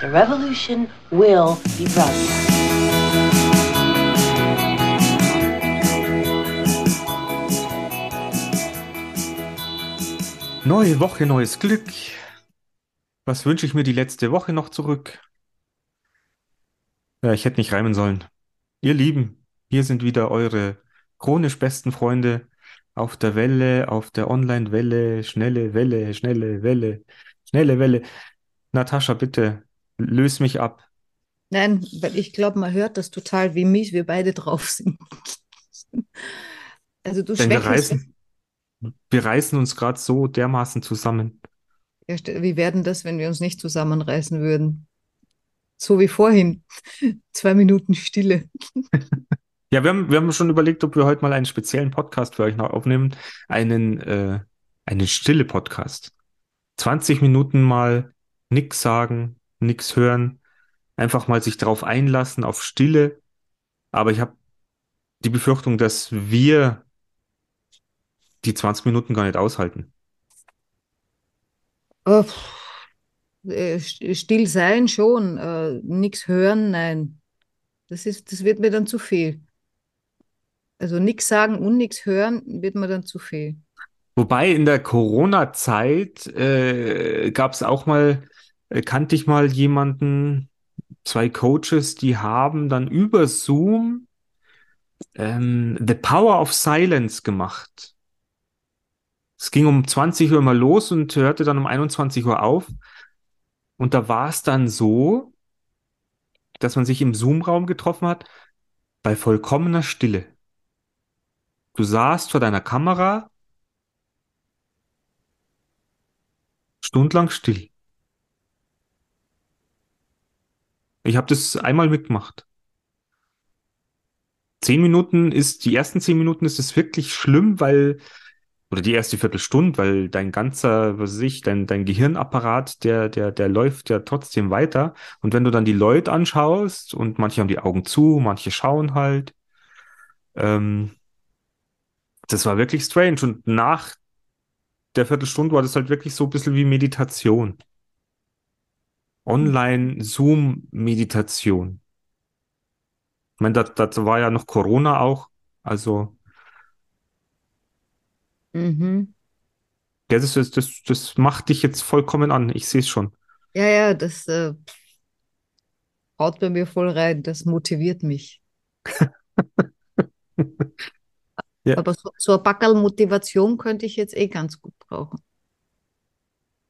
The revolution will be broadcast. Neue Woche, neues Glück. Was wünsche ich mir die letzte Woche noch zurück? Ja, ich hätte nicht reimen sollen. Ihr Lieben, hier sind wieder eure chronisch besten Freunde auf der Welle, auf der Online-Welle, schnelle Welle, schnelle Welle, schnelle Welle. Natascha, bitte, löse mich ab. Nein, weil ich glaube, man hört das total, wie mies wir beide drauf sind. Also du Denn wir reißen, wir reißen uns gerade so dermaßen zusammen. Ja, wie werden das, wenn wir uns nicht zusammenreißen würden? So wie vorhin. Zwei Minuten Stille. Ja, wir haben, wir haben schon überlegt, ob wir heute mal einen speziellen Podcast für euch noch aufnehmen. Einen, äh, einen stille Podcast. 20 Minuten mal nix sagen, nix hören, einfach mal sich darauf einlassen, auf Stille. Aber ich habe die Befürchtung, dass wir die 20 Minuten gar nicht aushalten. Oh, still sein schon, äh, nichts hören, nein. Das ist, das wird mir dann zu viel. Also nichts sagen und nichts hören wird mir dann zu viel. Wobei in der Corona-Zeit äh, gab es auch mal, kannte ich mal jemanden, zwei Coaches, die haben dann über Zoom ähm, The Power of Silence gemacht. Es ging um 20 Uhr mal los und hörte dann um 21 Uhr auf. Und da war es dann so, dass man sich im Zoom-Raum getroffen hat, bei vollkommener Stille. Du saßt vor deiner Kamera, stundenlang still. Ich habe das einmal mitgemacht. Zehn Minuten ist, die ersten zehn Minuten ist es wirklich schlimm, weil, oder die erste Viertelstunde, weil dein ganzer, was weiß ich, dein, dein Gehirnapparat, der, der, der läuft ja trotzdem weiter. Und wenn du dann die Leute anschaust und manche haben die Augen zu, manche schauen halt, ähm, das war wirklich strange. Und nach der Viertelstunde war das halt wirklich so ein bisschen wie Meditation. Online-Zoom-Meditation. Ich meine, das, das war ja noch Corona auch. Also, Mhm. ja, das, ist- das, das macht dich jetzt vollkommen an. Ich sehe es schon. Ja, ja, das äh, haut bei mir voll rein. Das motiviert mich. Ja. Aber so, so ein Backerl Motivation könnte ich jetzt eh ganz gut brauchen.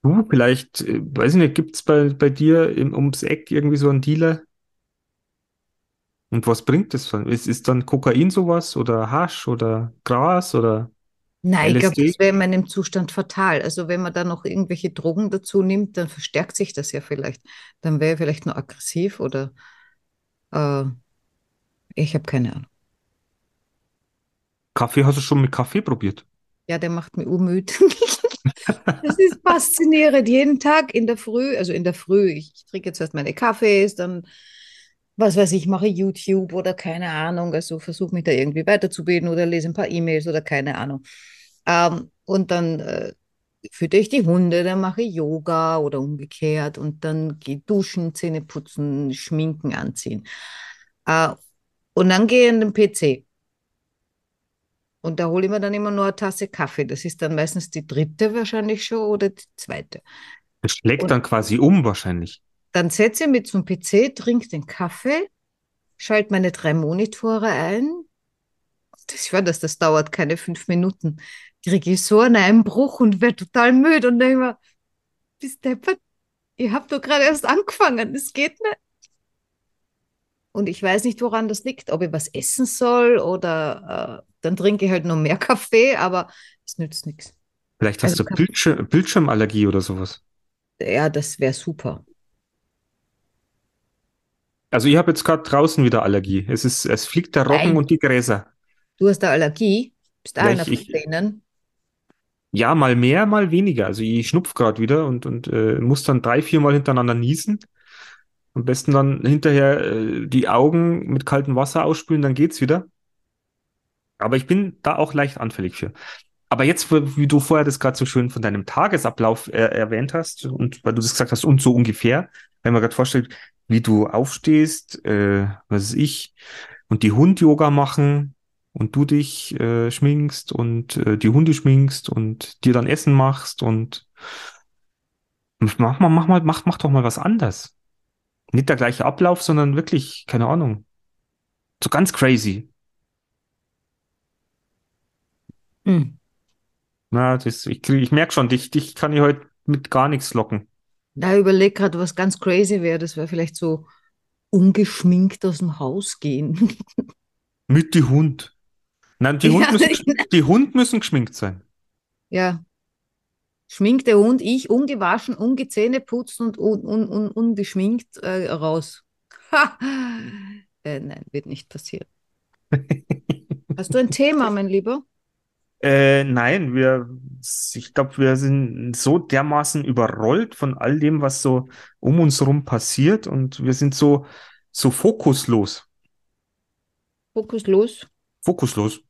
Du, vielleicht, äh, weiß ich nicht, gibt es bei, bei dir im, ums Eck irgendwie so einen Dealer? Und was bringt das? dann? Ist, ist dann Kokain sowas oder Hasch oder Gras oder Nein, ich glaube, LSD? das wäre in meinem Zustand fatal. Also wenn man da noch irgendwelche Drogen dazu nimmt, dann verstärkt sich das ja vielleicht. Dann wäre ich vielleicht nur aggressiv oder äh, ich habe keine Ahnung. Kaffee hast du schon mit Kaffee probiert? Ja, der macht mich urmüde. Das ist faszinierend. Jeden Tag in der Früh, also in der Früh, ich, ich trinke jetzt erst meine Kaffees, dann, was weiß ich, mache YouTube oder keine Ahnung, also versuche mich da irgendwie weiterzubilden oder lese ein paar E-Mails oder keine Ahnung. Ähm, und dann äh, fütter ich die Hunde, dann mache ich Yoga oder umgekehrt und dann gehe duschen, Zähne putzen, schminken, anziehen. Äh, und dann gehe ich an den PC. Und da hole ich mir dann immer nur eine Tasse Kaffee. Das ist dann meistens die dritte wahrscheinlich schon oder die zweite. Das schlägt Und dann quasi um wahrscheinlich. dann setze ich mich zum PC, trinke den Kaffee, schalte meine drei Monitore ein. Das, ich weiß, dass das dauert keine fünf Minuten. Kriege ich so einen Einbruch und werde total müde und denke mir, bist deppert, ihr habt doch gerade erst angefangen, das geht nicht. Und ich weiß nicht, woran das liegt, ob ich was essen soll oder äh, dann trinke ich halt noch mehr Kaffee, aber es nützt nichts. Vielleicht hast Also du Kaffee, Bildschirm, Bildschirmallergie oder sowas. ja, das wäre super. Also ich habe jetzt gerade draußen wieder Allergie. Es ist, es fliegt der Roggen Nein, und die Gräser. du hast da Allergie, bist Ja, einer von denen. ja, mal mehr, mal weniger. Also ich schnupf gerade wieder und, und äh, muss dann drei, vier Mal hintereinander niesen. Am besten dann hinterher äh, die Augen mit kaltem Wasser ausspülen, dann geht's wieder. Aber ich bin da auch leicht anfällig für. Aber jetzt, wie du vorher das gerade so schön von deinem Tagesablauf äh, erwähnt hast und weil du das gesagt hast und so ungefähr, wenn man gerade vorstellt, wie du aufstehst, äh, was weiß ich, und die Hund-Yoga machen und du dich äh, schminkst und äh, die Hunde schminkst und dir dann Essen machst und mach mal, mach mal, mach, mach doch mal was anders. Nicht der gleiche Ablauf, sondern wirklich, keine Ahnung. So ganz crazy. Hm. Na, das, ich, ich merke schon, dich, dich kann ich heute mit gar nichts locken. Da überleg gerade, was ganz crazy wäre. Das wäre vielleicht so ungeschminkt aus dem Haus gehen. Mit die Hund. Nein, die Ja, Hund müssen, die Hund müssen geschminkt sein. Ja. Schminkt der Hund, ich ungewaschen, ungezähneputzt und un, un, un, ungeschminkt äh, raus. Äh, nein, wird nicht passieren. Hast du ein Thema, mein Lieber? Äh, nein, wir, ich glaube, wir sind so dermaßen überrollt von all dem, was so um uns rum passiert und wir sind so, so fokuslos. Fokus los. Fokuslos.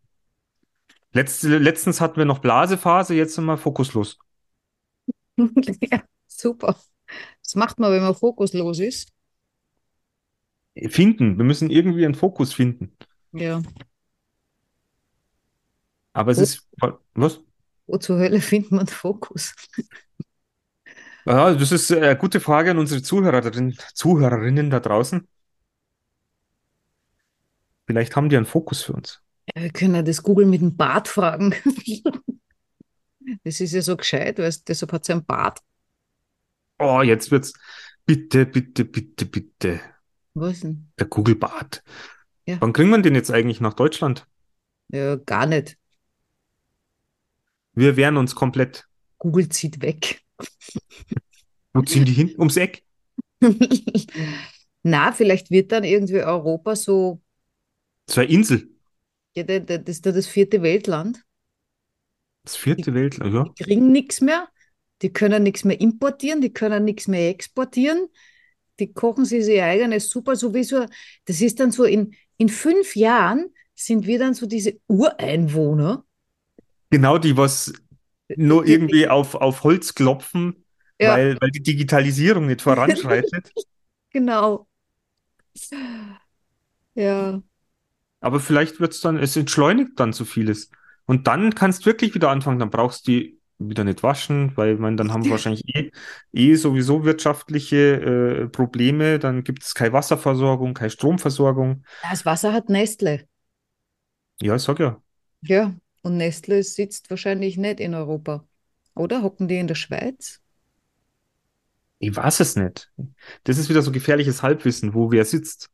Letzte, letztens hatten wir noch Blasephase, jetzt sind wir fokuslos. Ja, super. Was macht man, wenn man fokuslos ist? Finden, wir müssen irgendwie einen Fokus finden. Ja. Aber es Wo- ist, was? Wo zur Hölle findet man Fokus? Ja, das ist eine gute Frage an unsere Zuhörerinnen, Zuhörerinnen da draußen. Vielleicht haben die einen Fokus für uns. Ja, wir können ja das Google mit dem Bart fragen. Das ist ja so gescheit, weißt, deshalb hat sie einen Bart. Oh, jetzt wird's. Bitte, bitte, bitte, bitte. Was denn? Der Google-Bart. Ja. Wann kriegen wir den jetzt eigentlich nach Deutschland? Ja, gar nicht. Wir wehren uns komplett. Google zieht weg. Wo ziehen die hin? Ums Eck? Na, vielleicht wird dann irgendwie Europa so, Das war Insel. ja, da- da- das ist da das vierte Weltland. Das vierte Weltland, ja. Die kriegen nichts mehr, die können nichts mehr importieren, die können nichts mehr exportieren, die kochen sich ihr eigenes Super, sowieso. Das ist dann so, in, in fünf Jahren sind wir dann so diese Ureinwohner. Genau die, was nur irgendwie auf, auf Holz klopfen, Ja. weil, weil die Digitalisierung nicht voranschreitet. Genau. Ja. Aber vielleicht wird's dann, es entschleunigt dann so vieles. Und dann kannst wirklich wieder anfangen, dann brauchst du die wieder nicht waschen, weil man, dann haben wir wahrscheinlich eh, eh sowieso wirtschaftliche äh, Probleme, dann gibt es keine Wasserversorgung, keine Stromversorgung. Das Wasser hat Nestle. Ja, ich sag ja. Ja, und Nestle sitzt wahrscheinlich nicht in Europa. Oder hocken die in der Schweiz? Ich weiß es nicht. Das ist wieder so gefährliches Halbwissen, wo wer sitzt.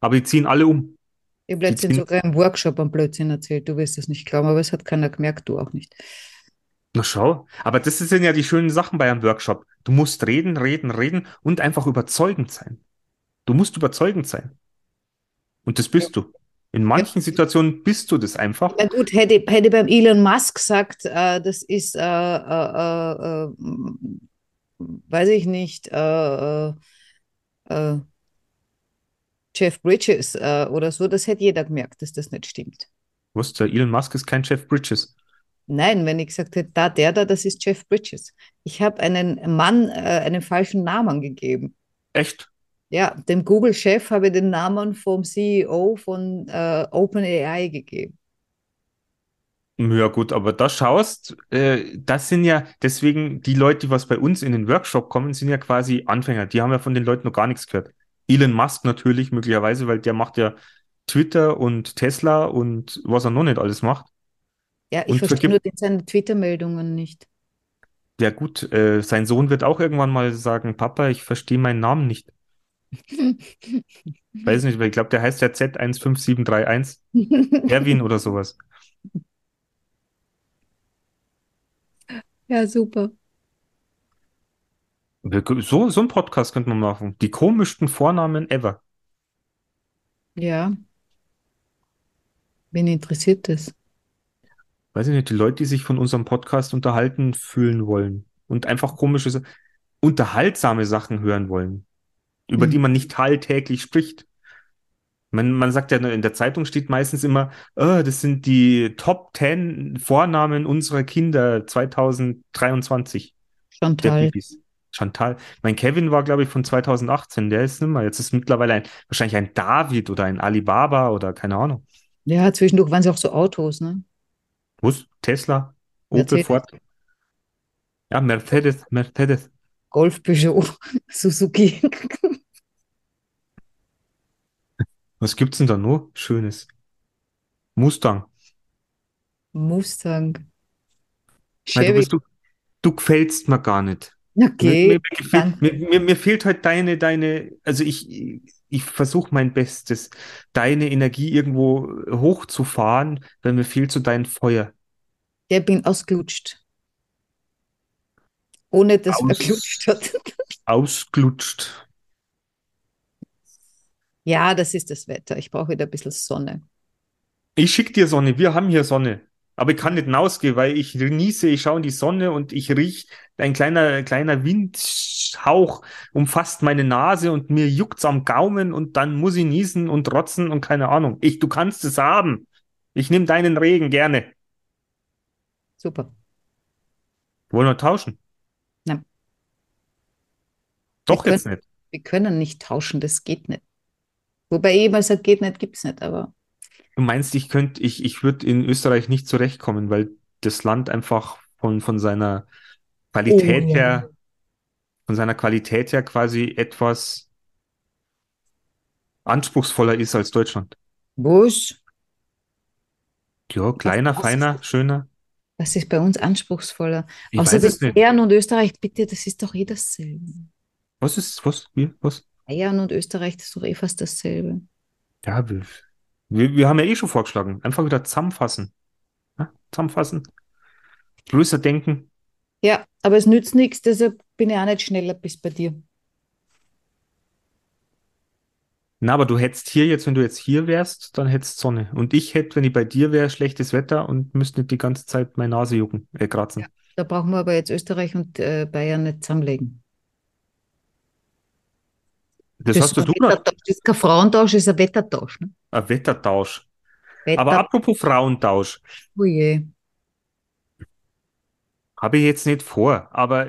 Aber die ziehen alle um. Ich habe letztens sogar im Workshop einen Blödsinn erzählt. Du wirst es nicht glauben, aber es hat keiner gemerkt, du auch nicht. Na schau. Aber das sind ja die schönen Sachen bei einem Workshop. Du musst reden, reden, reden und einfach überzeugend sein. Du musst überzeugend sein. Und das bist du. In manchen Situationen bist du das einfach. Na gut, hätte, hätte beim Elon Musk gesagt, äh, das ist, äh, äh, äh, äh, weiß ich nicht, äh, äh, äh, Jeff Bridges äh, oder so, das hätte jeder gemerkt, dass das nicht stimmt. Was, der Elon Musk ist kein Jeff Bridges. Nein, wenn ich gesagt hätte, da, der da, das ist Jeff Bridges. Ich habe einen Mann äh, einen falschen Namen gegeben. Echt? Ja, dem Google-Chef habe ich den Namen vom CEO von äh, OpenAI gegeben. Ja gut, aber da schaust, äh, das sind ja deswegen die Leute, die was bei uns in den Workshop kommen, sind ja quasi Anfänger. Die haben ja von den Leuten noch gar nichts gehört. Elon Musk natürlich möglicherweise, weil der macht ja Twitter und Tesla und was er noch nicht alles macht. Ja, ich Und verstehe nur seine Twitter-Meldungen nicht. Ja gut, äh, sein Sohn wird auch irgendwann mal sagen, Papa, ich verstehe meinen Namen nicht. Weiß nicht, weil ich glaube, der heißt ja Z15731, Erwin oder sowas. Ja, super. So, so ein Podcast könnte man machen. Die komischsten Vornamen ever. Ja. Wen interessiert das? Weiß ich nicht, die Leute, die sich von unserem Podcast unterhalten fühlen wollen und einfach komische, Sa- unterhaltsame Sachen hören wollen, über Mhm. die man nicht tagtäglich spricht. Man, man sagt ja, in der Zeitung steht meistens immer, oh, das sind die Top 10 Vornamen unserer Kinder 2023. Der Chantal. Babys. Chantal. Mein Kevin war, glaube ich, von 2018. Der ist nimmer. Jetzt ist mittlerweile ein, wahrscheinlich ein David oder ein Alibaba oder keine Ahnung. Ja, zwischendurch waren es auch so Autos, ne? Was? Tesla? Opel, Mercedes. Ford? Ja, Mercedes, Mercedes. Golf, Peugeot, Suzuki. Was gibt's denn da noch Schönes? Mustang. Mustang. Nein, du, bist, du, du gefällst mir gar nicht. Mir, Okay, mir, mir, mir, mir, fehlt halt deine, deine, also ich, ich versuche mein Bestes, deine Energie irgendwo hochzufahren, weil mir fehlt so dein Feuer. Der bin ausgelutscht. Ohne dass er Aus- gelutscht hat. Ausglutscht. Ja, das ist das Wetter. Ich brauche wieder ein bisschen Sonne. Ich schick dir Sonne, wir haben hier Sonne. Aber ich kann nicht hinausgehen, weil ich genieße, ich schaue in die Sonne und ich riech, ein kleiner, kleiner Windhauch umfasst meine Nase und mir juckt's am Gaumen und dann muss ich niesen und rotzen und keine Ahnung. Ich, du kannst es haben. Ich nehme deinen Regen gerne. Super. Wollen wir tauschen? Nein. Doch Wir jetzt nicht. Wir können nicht tauschen, das geht nicht. Wobei ich immer sage, geht nicht, gibt's nicht, aber Du meinst, ich könnte, ich, ich würde in Österreich nicht zurechtkommen, weil das Land einfach von, von seiner Qualität Oh, ja. her, von seiner Qualität her quasi etwas anspruchsvoller ist als Deutschland. was? Ja, kleiner, was- feiner, schöner. Was ist bei uns anspruchsvoller? Ich Außerdem nicht. Bayern und Österreich, bitte, das ist doch eh dasselbe. Was ist, was, wie, was? Bayern und Österreich, das ist doch eh fast dasselbe. Ja, wir, wir, haben ja eh schon vorgeschlagen. Einfach wieder zusammenfassen. Ja, zusammenfassen. Größer denken. Ja, aber es nützt nichts, deshalb bin ich auch nicht schneller bis bei dir. Na, aber du hättest hier jetzt, wenn du jetzt hier wärst, dann hättest Sonne. Und ich hätte, wenn ich bei dir wäre, schlechtes Wetter und müsste nicht die ganze Zeit meine Nase jucken, äh, kratzen. Da brauchen wir aber jetzt Österreich und äh, Bayern nicht zusammenlegen. Das Das hast ist du noch. Das ist kein Frauentausch, das ist ein Wettertausch. Ne? Ein Wettertausch. Wetter, Aber apropos Frauentausch, oh je. habe ich jetzt nicht vor, aber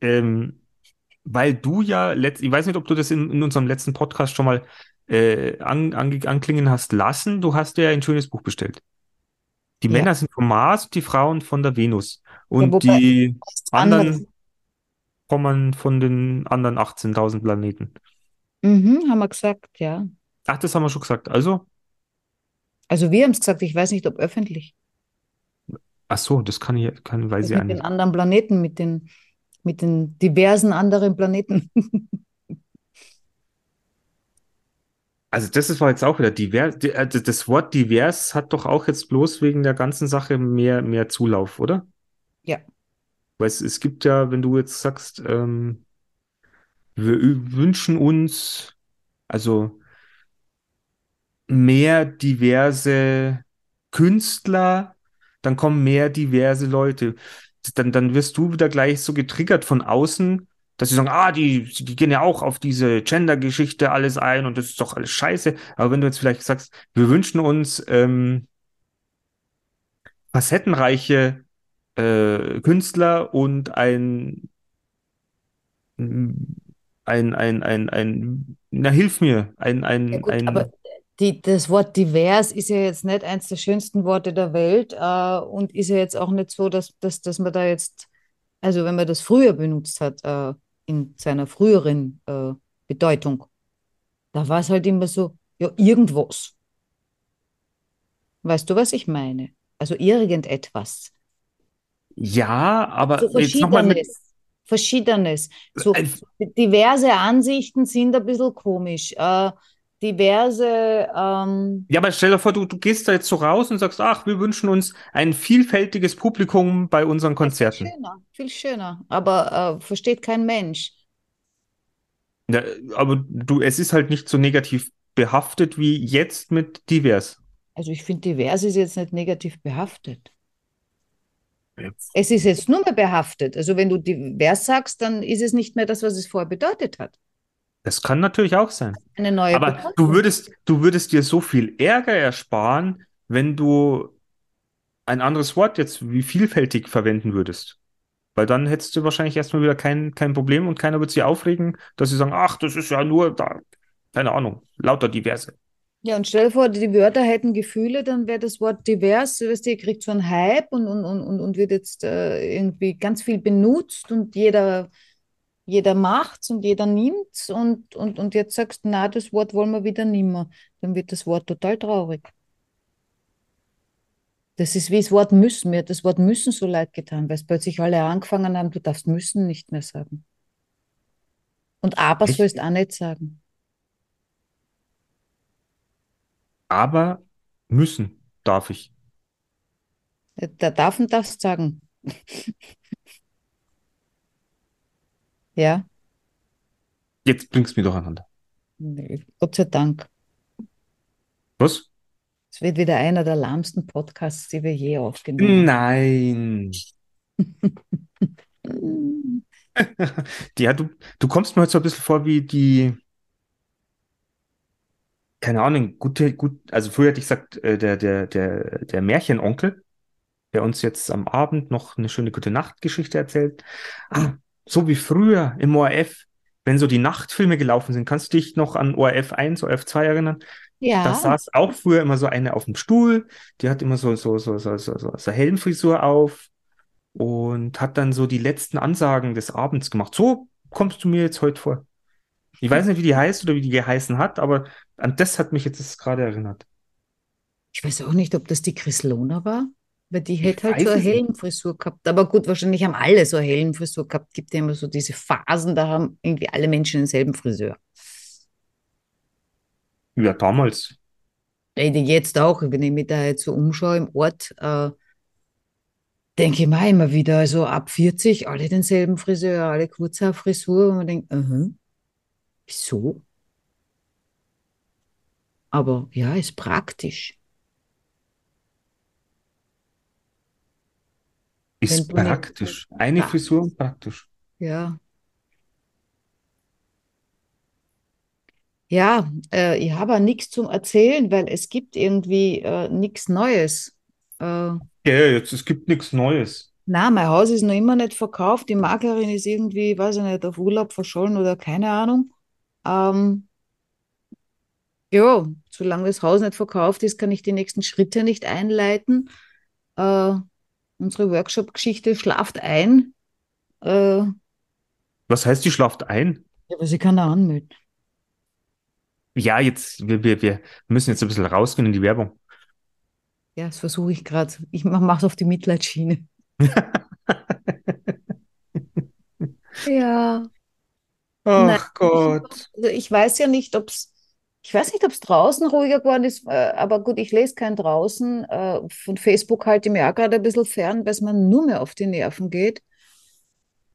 ähm, weil du ja letzt, ich weiß nicht, ob du das in, in unserem letzten Podcast schon mal äh, an, ange- anklingen hast lassen. Du hast ja ein schönes Buch bestellt. Die Ja. Männer sind vom Mars und die Frauen von der Venus. Und wobei- die anderen kommen von den anderen 18.000 Planeten. Mhm, haben wir gesagt, ja. Ach, das haben wir schon gesagt. Also, Also wir haben es gesagt, ich weiß nicht, ob öffentlich. ach so, das kann ich, kann, weiß Das ich auch mit den anderen Planeten, mit den, mit den diversen anderen Planeten. Also das ist- war jetzt auch wieder divers. äh, Das Wort divers hat doch auch jetzt bloß wegen der ganzen Sache mehr, mehr Zulauf, oder? Ja. Weil es, es gibt ja, wenn du jetzt sagst, ähm, wir wünschen uns also mehr diverse Künstler, dann kommen mehr diverse Leute. Dann, dann wirst du wieder gleich so getriggert von außen, dass sie sagen, ah, die, die gehen ja auch auf diese Gender-Geschichte alles ein und das ist doch alles scheiße. Aber wenn du jetzt vielleicht sagst, wir wünschen uns ähm, facettenreiche äh, Künstler und ein, ein, ein, ein, ein, na, hilf mir, ein, ein, Ja gut, ein, aber die, das Wort divers ist ja jetzt nicht eins der schönsten Worte der Welt äh, und ist ja jetzt auch nicht so, dass, dass, dass man da jetzt, also wenn man das früher benutzt hat, äh, in seiner früheren äh, Bedeutung, da war es halt immer so, ja, irgendwas. Weißt du, was ich meine? Also irgendetwas. ja, aber So jetzt nochmal mit, Verschiedenes. So diverse Ansichten sind ein bisschen komisch. Äh, diverse, ähm, ja, aber stell dir vor, du, du gehst da jetzt so raus und sagst, ach, wir wünschen uns ein vielfältiges Publikum bei unseren Viel Konzerten. schöner, viel schöner. Aber äh, versteht kein Mensch. Ja, aber du, es ist halt nicht so negativ behaftet wie jetzt mit divers. Also ich finde, divers ist jetzt nicht negativ behaftet. Es ist jetzt nur mehr behaftet. Also wenn du divers sagst, dann ist es nicht mehr das, was es vorher bedeutet hat. Das kann natürlich auch sein. Eine neue Aber Bedeutung. du würdest, du würdest dir so viel Ärger ersparen, wenn du ein anderes Wort jetzt wie vielfältig verwenden würdest. Weil dann hättest du wahrscheinlich erstmal wieder kein, kein Problem und keiner würde sich aufregen, dass sie sagen, ach, das ist ja nur da, keine Ahnung, lauter diverse. Ja, und stell dir vor, die Wörter hätten Gefühle, dann wäre das Wort divers, weißt du, kriegt so einen Hype und, und, und, und und wird jetzt äh, irgendwie ganz viel benutzt und jeder, jeder macht's und jeder nimmt's und, und, und jetzt sagst du, na, das Wort wollen wir wieder nimmer. Dann wird das Wort total traurig. Das ist wie das Wort müssen. Mir hat das Wort müssen so leid getan, weil es plötzlich alle angefangen haben, du darfst müssen nicht mehr sagen. Und aber sollst auch nicht sagen. Aber müssen darf ich. Da darf und darfst sagen. Ja, Jetzt bringst du mich durcheinander. nee, Gott sei Dank. Was? Es wird wieder einer der lahmsten Podcasts, die wir je aufgenommen Nein. haben. Ja, du, du kommst mir heute so ein bisschen vor wie die, keine Ahnung, gute, gut, also früher hätte ich gesagt, äh, der, der, der, der Märchenonkel, der uns jetzt am Abend noch eine schöne gute Nachtgeschichte erzählt. Ah, so wie früher im ORF, wenn so die Nachtfilme gelaufen sind. Kannst du dich noch an ORF 1, ORF 2 erinnern? Da Ja, saß auch früher immer so eine auf dem Stuhl, die hat immer so, so, so, so, so, so, so Helmfrisur auf und hat dann so die letzten Ansagen des Abends gemacht. So kommst du mir jetzt heute vor. Ich weiß nicht, wie die heißt oder wie die geheißen hat, aber an das hat mich jetzt gerade erinnert. ich weiß auch nicht, ob das die Chris Lohner war, weil die hätte halt so eine. Helmfrisur gehabt. Aber gut, wahrscheinlich haben alle so eine Helmfrisur gehabt. Gibt ja immer so diese Phasen, da haben irgendwie alle Menschen denselben Friseur. Ja, damals. Jetzt auch, wenn ich mich da jetzt so umschaue im Ort, äh, denke ich mir immer wieder, also ab 40, alle denselben Friseur, alle kurze Frisur, und man denkt, aha, wieso? Aber ja, ist praktisch. Ist du nicht- praktisch. Eine Ja. Frisur und praktisch. Ja. Ja, äh, ich habe nichts zum Erzählen, weil es gibt irgendwie äh, nichts Neues. Äh, Ja, jetzt, es gibt nichts Neues. na, mein Haus ist noch immer nicht verkauft. Die Maklerin ist irgendwie, weiß ich nicht, auf Urlaub verschollen oder keine Ahnung. Ähm, ja, solange das Haus nicht verkauft ist, kann ich die nächsten Schritte nicht einleiten. Äh, unsere Workshop-Geschichte schlaft ein. Äh, Was heißt, die schlaft ein? ja, aber sie kann da anmelden. Ja, jetzt, wir, wir, wir müssen jetzt ein bisschen rausgehen in die Werbung. Ja, das versuche ich gerade. Ich mache es auf die Mitleidsschiene. Ja. Nein, Ach Gott. Also ich weiß ja nicht, ob es, ich weiß nicht, ob es draußen ruhiger geworden ist, äh, aber gut, ich lese kein draußen. Äh, Von Facebook halte ich mir auch gerade ein bisschen fern, weil es mir nur mehr auf die Nerven geht.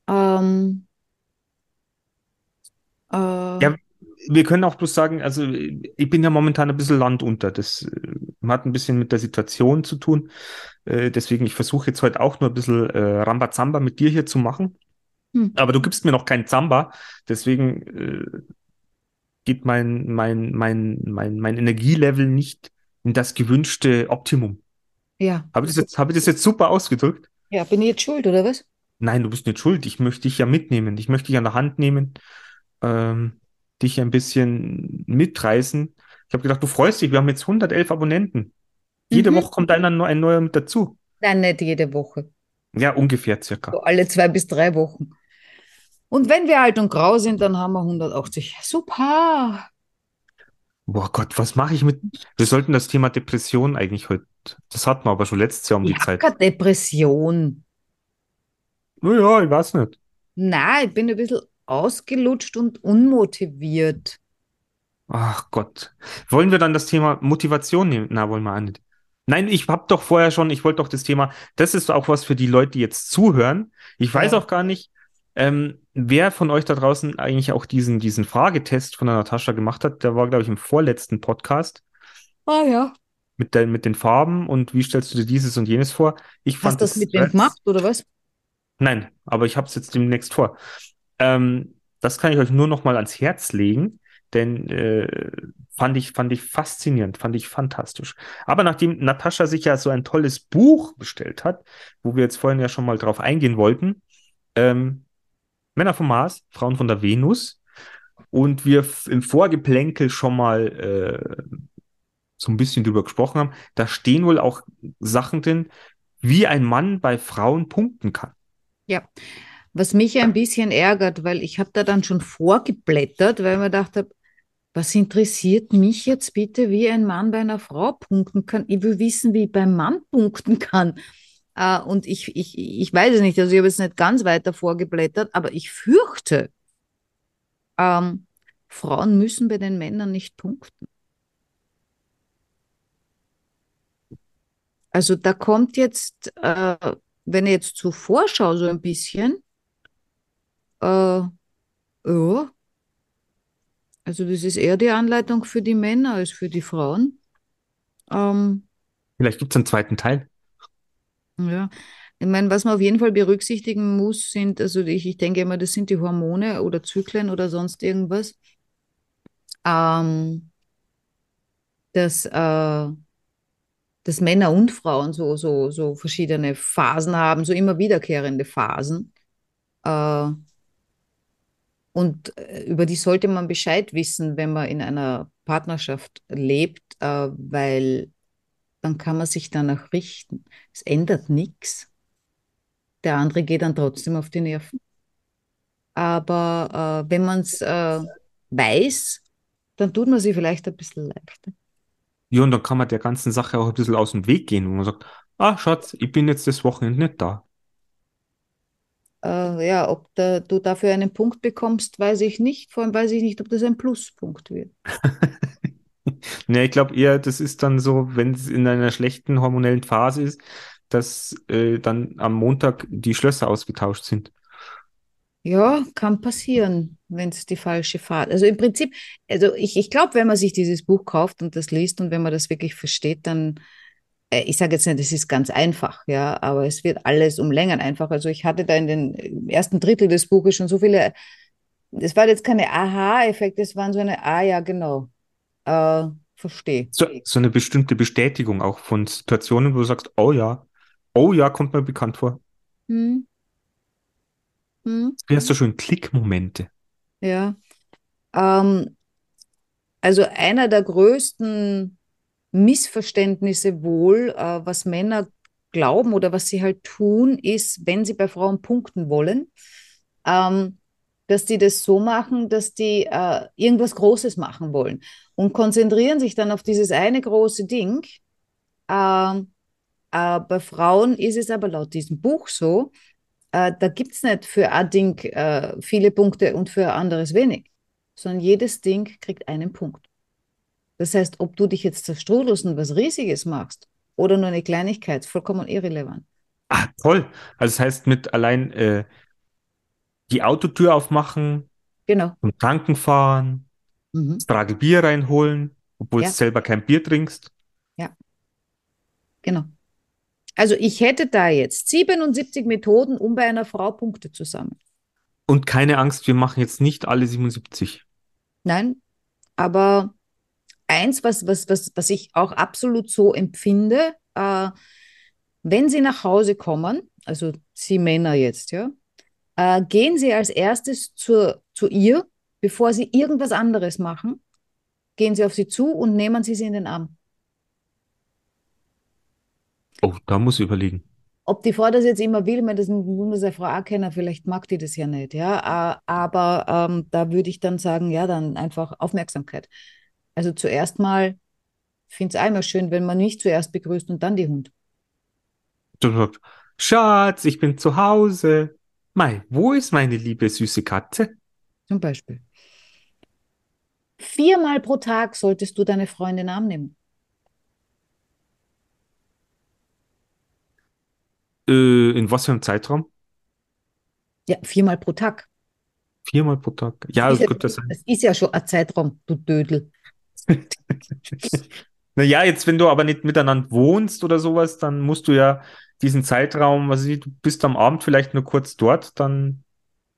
Ähm, äh, Ja, wir können auch bloß sagen, also ich bin ja momentan ein bisschen landunter. Das äh, hat ein bisschen mit der Situation zu tun. Deswegen, ich versuche jetzt heute auch nur ein bisschen Rambazamba mit dir hier zu machen. Hm. Aber du gibst mir noch keinen Zamba. Deswegen geht mein, mein, mein, mein, mein Energielevel nicht in das gewünschte Optimum. ja. Habe ich das jetzt, habe ich das jetzt super ausgedrückt? Ja, bin ich jetzt schuld, oder was? Nein, du bist nicht schuld. Ich möchte dich ja mitnehmen. Ich möchte dich an der Hand nehmen, ähm, dich ein bisschen mitreißen. Ich habe gedacht, du freust dich. Wir haben jetzt 111 Abonnenten. Jede Mhm. Woche kommt einer, ein neuer mit dazu. Nein, nicht jede Woche. Ja, ungefähr circa. So alle zwei bis drei Wochen. Und wenn wir alt und grau sind, dann haben wir 180. Super. Boah Gott, was mache ich mit? Wir sollten das Thema Depression eigentlich heute. Das hatten wir aber schon letztes Jahr um Ich die habe Zeit. Depression. Naja, ich weiß nicht. Nein, ich bin ein bisschen ausgelutscht und unmotiviert. Ach Gott. Wollen wir dann das Thema Motivation nehmen? Na, wollen wir auch nicht. Nein, ich habe doch vorher schon, ich wollte doch das Thema, das ist auch was für die Leute, die jetzt zuhören. Ich weiß Ja. auch gar nicht, ähm, wer von euch da draußen eigentlich auch diesen, diesen Fragetest von der Natascha gemacht hat. Der war, glaube ich, im vorletzten Podcast Ah ja. mit, der, mit den Farben und wie stellst du dir dieses und jenes vor. Ich Hast fand du das das mit wem gemacht, oder was? Nein, aber ich habe es jetzt demnächst vor. Ähm, Das kann ich euch nur noch mal ans Herz legen, denn äh, fand ich, fand ich faszinierend, fand ich fantastisch. Aber nachdem Natascha sich ja so ein tolles Buch bestellt hat, wo wir jetzt vorhin ja schon mal drauf eingehen wollten, ähm, Männer vom Mars, Frauen von der Venus, und wir im Vorgeplänkel schon mal äh, so ein bisschen drüber gesprochen haben, da stehen wohl auch Sachen drin, wie ein Mann bei Frauen punkten kann. Ja, was mich ein bisschen ärgert, weil ich habe da dann schon vorgeblättert, weil mir dachte, was interessiert mich jetzt bitte, wie ein Mann bei einer Frau punkten kann? Ich will wissen, wie ich beim Mann punkten kann. Uh, und ich, ich, ich weiß es nicht, also ich habe jetzt nicht ganz weiter vorgeblättert, aber ich fürchte, ähm, Frauen müssen bei den Männern nicht punkten. Also da kommt jetzt, äh, wenn ich jetzt zur Vorschau so ein bisschen, äh, ja, also das ist eher die Anleitung für die Männer als für die Frauen. Ähm, Vielleicht gibt es einen zweiten Teil. Ja, ich meine, was man auf jeden Fall berücksichtigen muss, sind, also ich, ich denke immer, das sind die Hormone oder Zyklen oder sonst irgendwas. Ähm, dass, äh, dass Männer und Frauen so, so, so verschiedene Phasen haben, so immer wiederkehrende Phasen. Äh, und äh, über die sollte man Bescheid wissen, wenn man in einer Partnerschaft lebt, äh, weil dann kann man sich danach richten. Es ändert nichts. Der andere geht dann trotzdem auf die Nerven. Aber äh, wenn man es äh, weiß, dann tut man sich vielleicht ein bisschen leichter. Ja, und dann kann man der ganzen Sache auch ein bisschen aus dem Weg gehen, wo man sagt, ah, Schatz, ich bin jetzt das Wochenende nicht da. Äh, ja, ob da, du dafür einen Punkt bekommst, weiß ich nicht. Vor allem weiß ich nicht, ob das ein Pluspunkt wird. Ne, ich glaube eher, das ist dann so, wenn es in einer schlechten hormonellen Phase ist, dass äh, dann am Montag die Schlösser ausgetauscht sind. Ja, kann passieren, wenn es die falsche Fahrt. Also im Prinzip, also ich, ich glaube, wenn man sich dieses Buch kauft und das liest und wenn man das wirklich versteht, dann, äh, ich sage jetzt nicht, es ist ganz einfach, ja, aber es wird alles um Längen einfach. Also ich hatte da in den ersten Drittel des Buches schon so viele, es waren jetzt keine Aha-Effekte, es waren so eine, ah ja, genau, äh, verstehe. So, so eine bestimmte Bestätigung auch von Situationen, wo du sagst, oh ja, oh ja, kommt mir bekannt vor. Hm. Hm. Wie hast du schon Klickmomente? Ja. Ähm, also einer der größten Missverständnisse wohl, äh, was Männer glauben oder was sie halt tun, ist, wenn sie bei Frauen punkten wollen, ähm, dass die das so machen, dass die äh, irgendwas Großes machen wollen und konzentrieren sich dann auf dieses eine große Ding. Äh, äh, bei Frauen ist es aber laut diesem Buch so, äh, da gibt es nicht für ein Ding äh, viele Punkte und für ein anderes wenig, sondern jedes Ding kriegt einen Punkt. Das heißt, ob du dich jetzt zerstrudelst und was Riesiges machst oder nur eine Kleinigkeit, vollkommen irrelevant. Ah, toll. Also das heißt, mit allein äh, die Autotür aufmachen, Genau. zum Tanken fahren, Mhm. das Tragel Bier reinholen, obwohl Ja. du selber kein Bier trinkst. Genau. Also ich hätte da jetzt 77 Methoden, um bei einer Frau Punkte zu sammeln. Und keine Angst, wir machen jetzt nicht alle 77. Nein, aber eins, was, was, was, was ich auch absolut so empfinde, äh, wenn Sie nach Hause kommen, also Sie Männer jetzt, ja, äh, gehen Sie als erstes zur, zu ihr, bevor Sie irgendwas anderes machen, gehen Sie auf sie zu und nehmen Sie sie in den Arm. Oh, da muss ich überlegen. Ob die Frau das jetzt immer will, meine, das man seine Frau auch kennen, vielleicht mag die das ja nicht, ja, äh, aber ähm, da würde ich dann sagen, ja, dann einfach Aufmerksamkeit. Also zuerst mal, ich finde es einmal schön, wenn man nicht zuerst begrüßt und dann die Hund. Du sagst, Schatz, ich bin zu Hause. Mei, wo ist meine liebe süße Katze? Zum Beispiel. Viermal pro Tag solltest du deine Frau in den Arm nehmen. Äh, in was für einem Zeitraum? Ja, viermal pro Tag. Viermal pro Tag. Ja, Ist das ja, das ist ja schon ein Zeitraum, du Dödel. Naja, jetzt, wenn du aber nicht miteinander wohnst oder sowas, dann musst du ja diesen Zeitraum, was ich, du bist am Abend vielleicht nur kurz dort, dann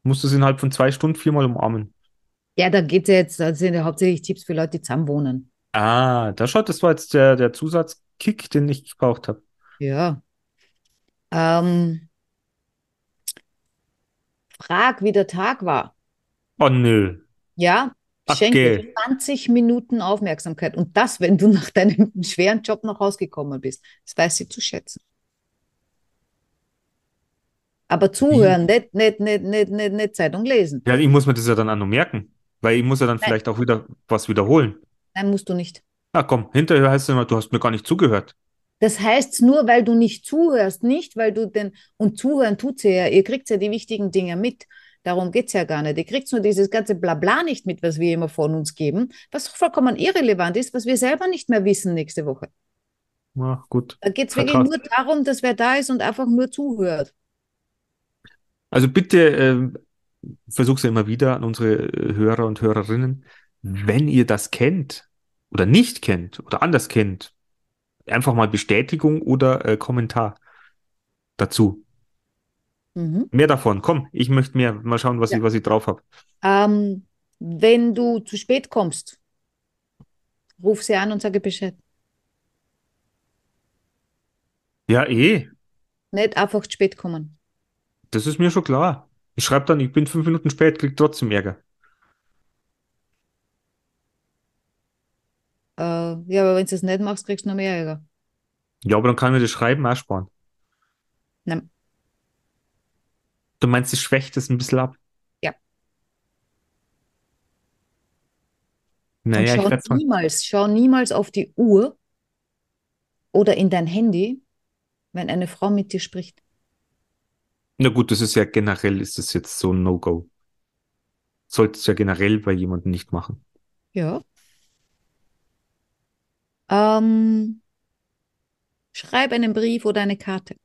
Musst du sie innerhalb von zwei Stunden viermal umarmen. Ja, da geht es ja jetzt, das sind ja hauptsächlich Tipps für Leute, die zusammenwohnen. Ah, da schaut, das war jetzt der, der Zusatzkick, den ich gebraucht habe. Ja. Ähm, frag, wie der Tag war. Oh nö. Ja, schenke gell. 20 Minuten Aufmerksamkeit. Und das, wenn du nach deinem schweren Job noch rausgekommen bist. Das weiß sie zu schätzen. Aber zuhören, nicht, nicht, nicht, nicht, nicht, nicht Zeitung lesen. Ja, ich muss mir das ja dann auch noch merken, weil ich muss ja dann Nein. vielleicht auch wieder was wiederholen. Nein, musst du nicht. Na komm, hinterher heißt es immer, du hast mir gar nicht zugehört. Das heißt nur, weil du nicht zuhörst, nicht weil du den, und zuhören tut sie ja, ihr kriegt ja die wichtigen Dinge mit. Darum geht es ja gar nicht. Ihr kriegt nur dieses ganze Blabla nicht mit, was wir immer von uns geben, was vollkommen irrelevant ist, was wir selber nicht mehr wissen nächste Woche. Ja, gut. Da geht es wirklich nur darum, dass wer da ist und einfach nur zuhört. Also bitte ähm, versuch's ja immer wieder an unsere äh, Hörer und Hörerinnen, wenn ihr das kennt oder nicht kennt oder anders kennt, einfach mal Bestätigung oder äh, Kommentar dazu. Mhm. Mehr davon. Komm, ich möchte mehr. Mal schauen, was Ja. ich, was ich drauf habe. Ähm, wenn du zu spät kommst, ruf sie an und sage Bescheid. Ja, eh. Nicht einfach zu spät kommen. Das ist mir schon klar. Ich schreibe dann, ich bin fünf Minuten spät, krieg trotzdem Ärger. Äh, ja, aber wenn du das nicht machst, kriegst du noch mehr Ärger. Ja, aber dann kann ich mir das Schreiben auch sparen. Nein. Du meinst, es schwächt es ein bisschen ab? Ja. Naja, und ich schau mal. niemals, schau niemals auf die Uhr oder in dein Handy, wenn eine Frau mit dir spricht. Na gut, das ist ja generell, ist das jetzt so ein No-Go. Solltest du ja generell bei jemandem nicht machen. Ja. Ähm, schreib einen Brief oder eine Karte.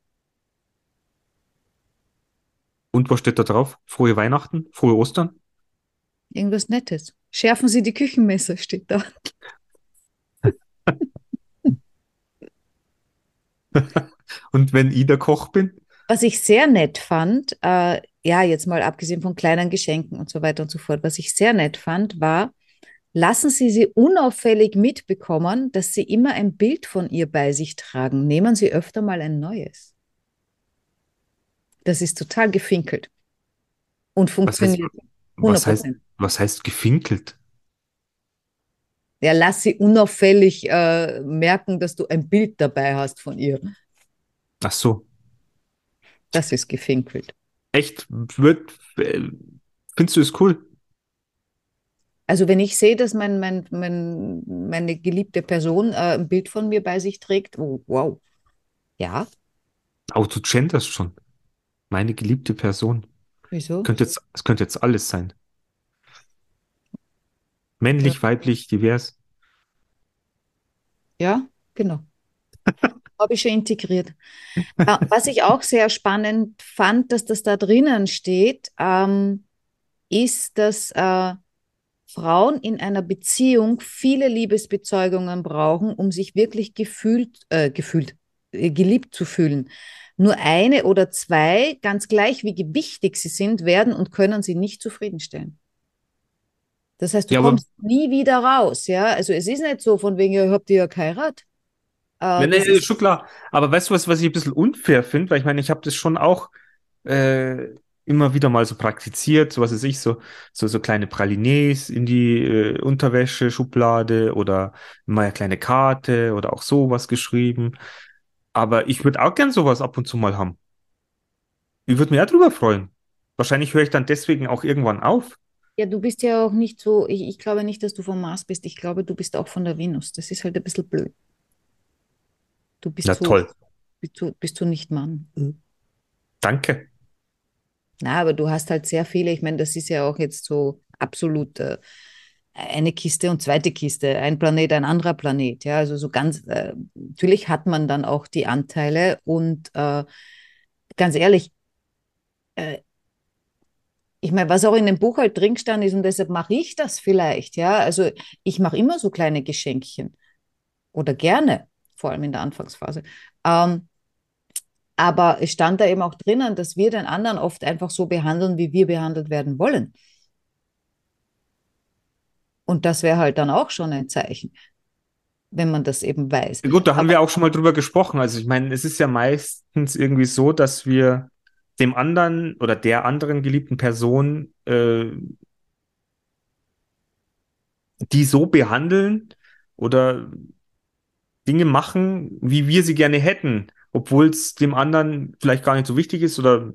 Und was steht da drauf? Frohe Weihnachten? Frohe Ostern? Irgendwas Nettes. Schärfen Sie die Küchenmesser, steht da. Und wenn ich der Koch bin? Was ich sehr nett fand, äh, ja, jetzt mal abgesehen von kleinen Geschenken und so weiter und so fort, was ich sehr nett fand, war, lassen Sie sie unauffällig mitbekommen, dass Sie immer ein Bild von ihr bei sich tragen. Nehmen Sie öfter mal ein neues. Das ist total gefinkelt und Was heißt, funktioniert was heißt, 100%. was heißt gefinkelt? Ja, lass sie unauffällig äh, merken, dass du ein Bild dabei hast von ihr. Ach so. Das ist gefinkelt. Echt? Wird, äh, findest du es cool? Also wenn ich sehe, dass mein, mein, mein, meine geliebte Person äh, ein Bild von mir bei sich trägt, oh, wow. Ja, Auch du genderst schon. Meine geliebte Person. wieso? Könnte jetzt, es könnte jetzt alles sein. Männlich, weiblich, divers. Ja, genau. Habe ich schon integriert. Äh, was ich auch sehr spannend fand, dass das da drinnen steht, ähm, ist, dass äh, Frauen in einer Beziehung viele Liebesbezeugungen brauchen, um sich wirklich gefühlt, äh, gefühlt, äh, geliebt zu fühlen. Nur eine oder zwei, ganz gleich wie wichtig sie sind, werden und können sie nicht zufriedenstellen. Das heißt, du Ja, kommst nie wieder raus, ja. Also es ist nicht so von wegen, ihr habt ihr ja geheiratet. Äh, Ja, nee, ist ist, schon klar. Aber weißt du was, was ich ein bisschen unfair finde? Weil ich meine, ich habe das schon auch äh, immer wieder mal so praktiziert, so was weiß ich, so, so, so kleine Pralines in die äh, Unterwäsche-Schublade oder mal eine kleine Karte oder auch sowas geschrieben. Aber ich würde auch gern sowas ab und zu mal haben. Ich würde mich auch drüber freuen. Wahrscheinlich höre ich dann deswegen auch irgendwann auf. ja, du bist ja auch nicht so, ich, ich glaube nicht, dass du vom Mars bist. Ich glaube, du bist auch von der Venus. Das ist halt ein bisschen blöd. Du bist Na so, toll. bist du, bist du nicht Mann. Danke. Na, aber du hast halt sehr viele, ich meine, das ist ja auch jetzt so absolut äh, eine Kiste und zweite Kiste, ein Planet, ein anderer Planet. Ja, also so ganz, äh, natürlich hat man dann auch die Anteile und äh, ganz ehrlich, äh, ich meine, was auch in dem Buch halt drin gestanden ist und deshalb mache ich das vielleicht, ja. Also ich mache immer so kleine Geschenkchen oder gerne, vor allem in der Anfangsphase. Ähm, Aber es stand da eben auch drinnen, dass wir den anderen oft einfach so behandeln, wie wir behandelt werden wollen. Und das wäre halt dann auch schon ein Zeichen, wenn man das eben weiß. Gut, da haben Aber- wir auch schon mal drüber gesprochen. Also ich meine, es ist ja meistens irgendwie so, dass wir dem anderen oder der anderen geliebten Person äh, die so behandeln oder Dinge machen, wie wir sie gerne hätten, obwohl es dem anderen vielleicht gar nicht so wichtig ist oder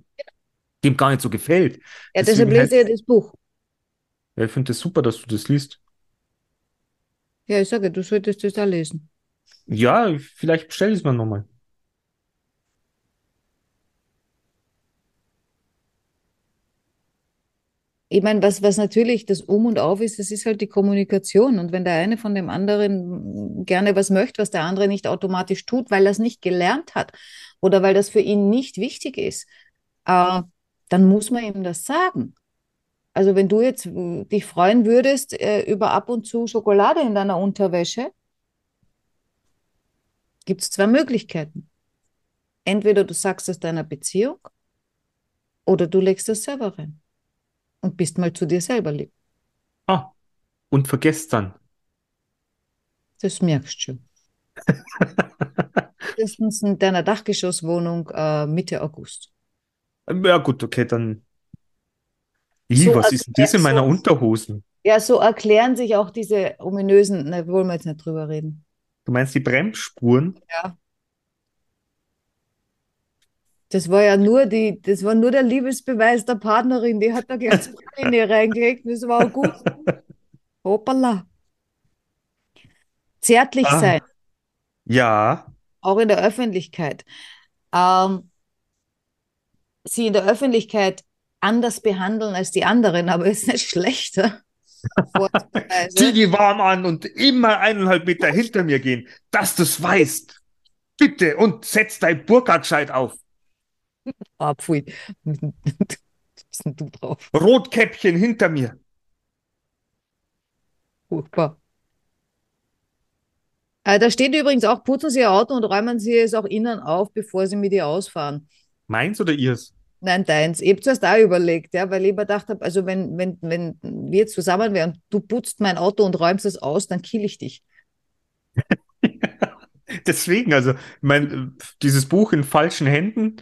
dem gar nicht so gefällt. Ja, deshalb lese ich das Buch. Ja, ich finde es das super, dass du das liest. Ja, ich sage, du solltest das da lesen. Ja, vielleicht bestell es mal nochmal. Ich meine, was, was natürlich das Um und Auf ist, das ist halt die Kommunikation. Und wenn der eine von dem anderen gerne was möchte, was der andere nicht automatisch tut, weil er es nicht gelernt hat oder weil das für ihn nicht wichtig ist, äh, dann muss man ihm das sagen. Also wenn du jetzt äh, dich freuen würdest äh, über ab und zu Schokolade in deiner Unterwäsche, gibt es zwei Möglichkeiten. Entweder du sagst es deiner Beziehung oder du legst es selber rein und bist mal zu dir selber lieb. Ah, und vergesst dann. Das merkst du schon. Spätestens in deiner Dachgeschosswohnung äh, Mitte August. Ja, gut, okay, dann. Ih, So, was ist denn das in so- meiner Unterhosen? Ja, so erklären sich auch diese ominösen, ne, wollen wir jetzt nicht drüber reden. Du meinst die Bremsspuren? Das war ja nur die, das war nur der Liebesbeweis der Partnerin, die hat da gleich Praline reingelegt, das war auch gut. Hoppala. Zärtlich Ah. sein, Ja, auch in der Öffentlichkeit. Ähm, sie in der Öffentlichkeit anders behandeln als die anderen, aber ist nicht schlechter. Zieh die warm an und immer eineinhalb Meter hinter mir gehen, dass du es weißt. Bitte und setz dein Burka gescheit auf. Ah, pfui. Was bist denn du drauf? Rotkäppchen hinter mir. Furchtbar. Äh, da steht übrigens auch, putzen Sie Ihr Auto und räumen Sie es auch innen auf, bevor Sie mit ihr ausfahren. Meins oder ihrs? Nein, deins. Ich habe zuerst auch überlegt, ja, weil ich mir gedacht habe, also wenn, wenn, wenn wir jetzt zusammen wären du putzt mein Auto und räumst es aus, dann kill ich dich. Deswegen, also, mein, dieses Buch in falschen Händen.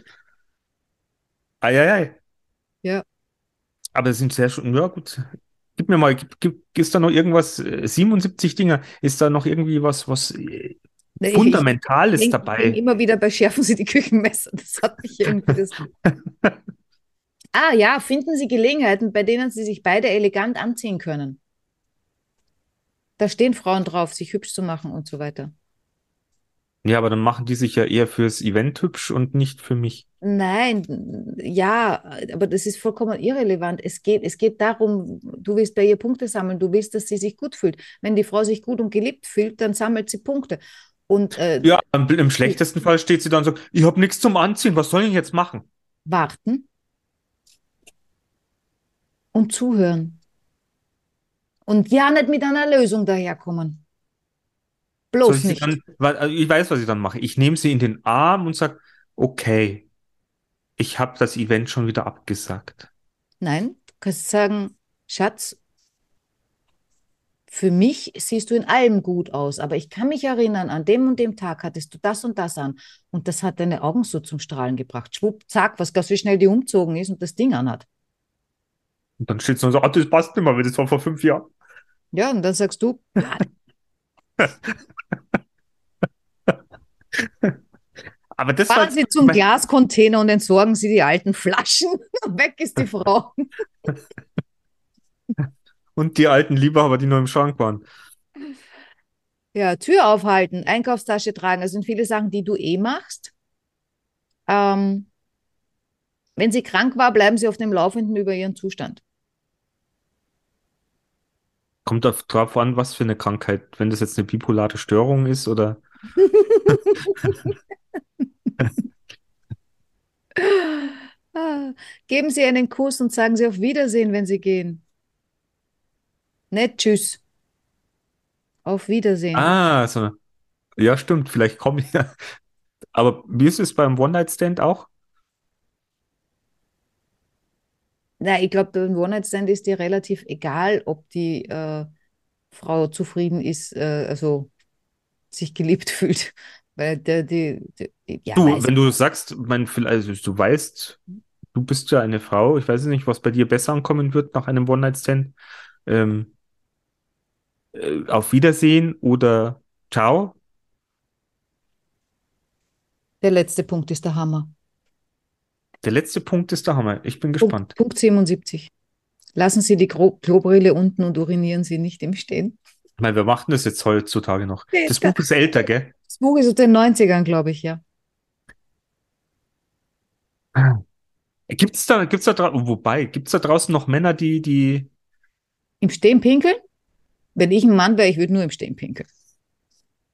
Eieiei. Ja. Aber es sind sehr schön, ja gut. Gib mir mal, gib, gib, ist da noch irgendwas, äh, 77 Dinger, ist da noch irgendwie was, was äh, Ich- ich- Fundamentales denk- dabei? denk immer wieder bei Schärfen Sie die Küchenmesser. Das hat mich irgendwie das. Ah ja, finden Sie Gelegenheiten, bei denen Sie sich beide elegant anziehen können. Da stehen Frauen drauf, sich hübsch zu machen und so weiter. Ja, aber dann machen die sich ja eher fürs Event hübsch und nicht für mich. Nein, ja, aber das ist vollkommen irrelevant. Es geht, es geht darum, du willst bei ihr Punkte sammeln, du willst, dass sie sich gut fühlt. Wenn die Frau sich gut und geliebt fühlt, dann sammelt sie Punkte. Und äh, Ja, im, im schlechtesten Fall steht sie dann so, ich habe nichts zum Anziehen, was soll ich jetzt machen? warten und zuhören. Und ja, nicht mit einer Lösung daherkommen. Bloß nicht. dann, also ich weiß, was ich dann mache. Ich nehme sie in den Arm und sage, okay, ich habe das Event schon wieder abgesagt. Nein, du kannst sagen, Schatz, für mich siehst du in allem gut aus, aber ich kann mich erinnern, an dem und dem Tag hattest du das und das an und das hat deine Augen so zum Strahlen gebracht. Schwupp, zack, was ganz wie schnell die umzogen ist und das Ding anhat. Und dann steht so, ah, das passt nicht mehr, weil das war vor fünf Jahren. Ja, und dann sagst du, Aber das war, fahren Sie zum Glascontainer und entsorgen Sie die alten Flaschen. Weg ist die Frau. und die alten Liebhaber, die noch im Schrank waren. Ja, Tür aufhalten, Einkaufstasche tragen, das sind viele Sachen, die du eh machst. Ähm, wenn sie krank war, bleiben sie auf dem Laufenden über ihren Zustand. Kommt auf- drauf an, was für eine Krankheit. Wenn das jetzt eine bipolare Störung ist oder Geben Sie einen Kuss und sagen Sie auf Wiedersehen, wenn Sie gehen. Nicht Tschüss. Auf Wiedersehen. Ah, so. Ja, stimmt. Vielleicht komme ich ja. Aber wie ist es beim One-Night-Stand auch? Na, ich glaube, beim One-Night-Stand ist dir relativ egal, ob die äh, Frau zufrieden ist, äh, also sich geliebt fühlt. Weil der, die, die, ja, Du, wenn du sagst, mein, also du weißt, du bist ja eine Frau, ich weiß nicht, was bei dir besser ankommen wird nach einem One-Night-Stand. Ähm, äh, auf Wiedersehen oder ciao. der letzte Punkt ist der Hammer. Der letzte Punkt ist der Hammer. Ich bin gespannt. Punkt 77. Lassen Sie die Klobrille unten und urinieren Sie nicht im Stehen. Ich meine, wir machen das jetzt heutzutage noch. Das da- Buch ist älter, gell? Das Buch ist aus den 90ern, glaube ich, ja. Gibt's da, gibt's da draußen, wobei, gibt's da draußen noch Männer, die, die, Im Stehen pinkeln? Wenn ich ein Mann wäre, ich würde nur im Stehen pinkeln.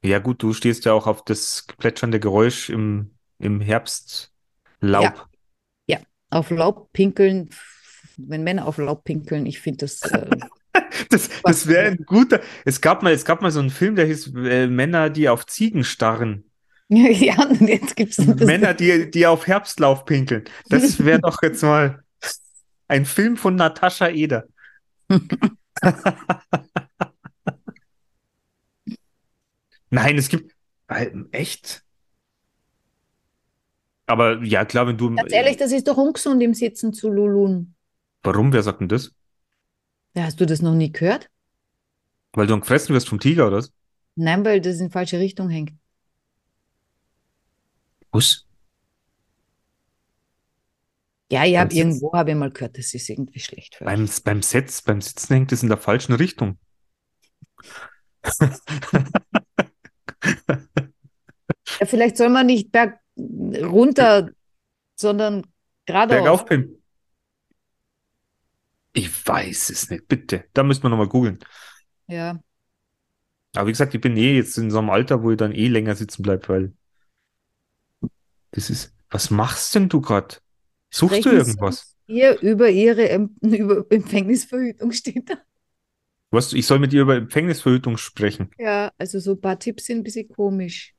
ja gut, du stehst ja auch auf das plätschernde Geräusch im, im Herbstlaub. Auf Laub pinkeln, wenn Männer auf Laub pinkeln, ich finde das. Äh, Das, das wäre ein guter. Es gab mal, es gab mal so einen Film, der hieß äh, Männer, die auf Ziegen starren. ja, jetzt gibt es das. Männer, die, die auf Herbstlauf pinkeln. Das wäre doch jetzt mal ein Film von Natascha Eder. Nein, es gibt. Echt? Aber ja, klar, wenn du. Ganz ehrlich, das ist doch ungesund, im Sitzen zu lulun. Warum? Wer sagt denn das? Ja, Hast du das noch nie gehört? Weil du dann gefressen wirst vom Tiger, oder was? Nein, weil das in falsche Richtung hängt. Was? Ja, ich habe Sitzen- irgendwo habe ich mal gehört, das ist irgendwie schlecht für euch. Beim, beim Setz, beim Sitzen hängt es in der falschen Richtung. Ja, vielleicht soll man nicht berg runter, sondern geradeaus. Bergauf pimpen. Ich weiß es nicht, bitte. Da müssen wir nochmal googeln. Ja. Aber wie gesagt, ich bin eh jetzt in so einem Alter, wo ich dann eh länger sitzen bleibe, weil das ist. Was machst denn du gerade? Suchst du Sprechen Sie irgendwas? Hier über Ihre Em über Empfängnisverhütung steht da. Was, ich soll mit dir über Empfängnisverhütung sprechen. Ja, also so ein paar Tipps sind ein bisschen komisch.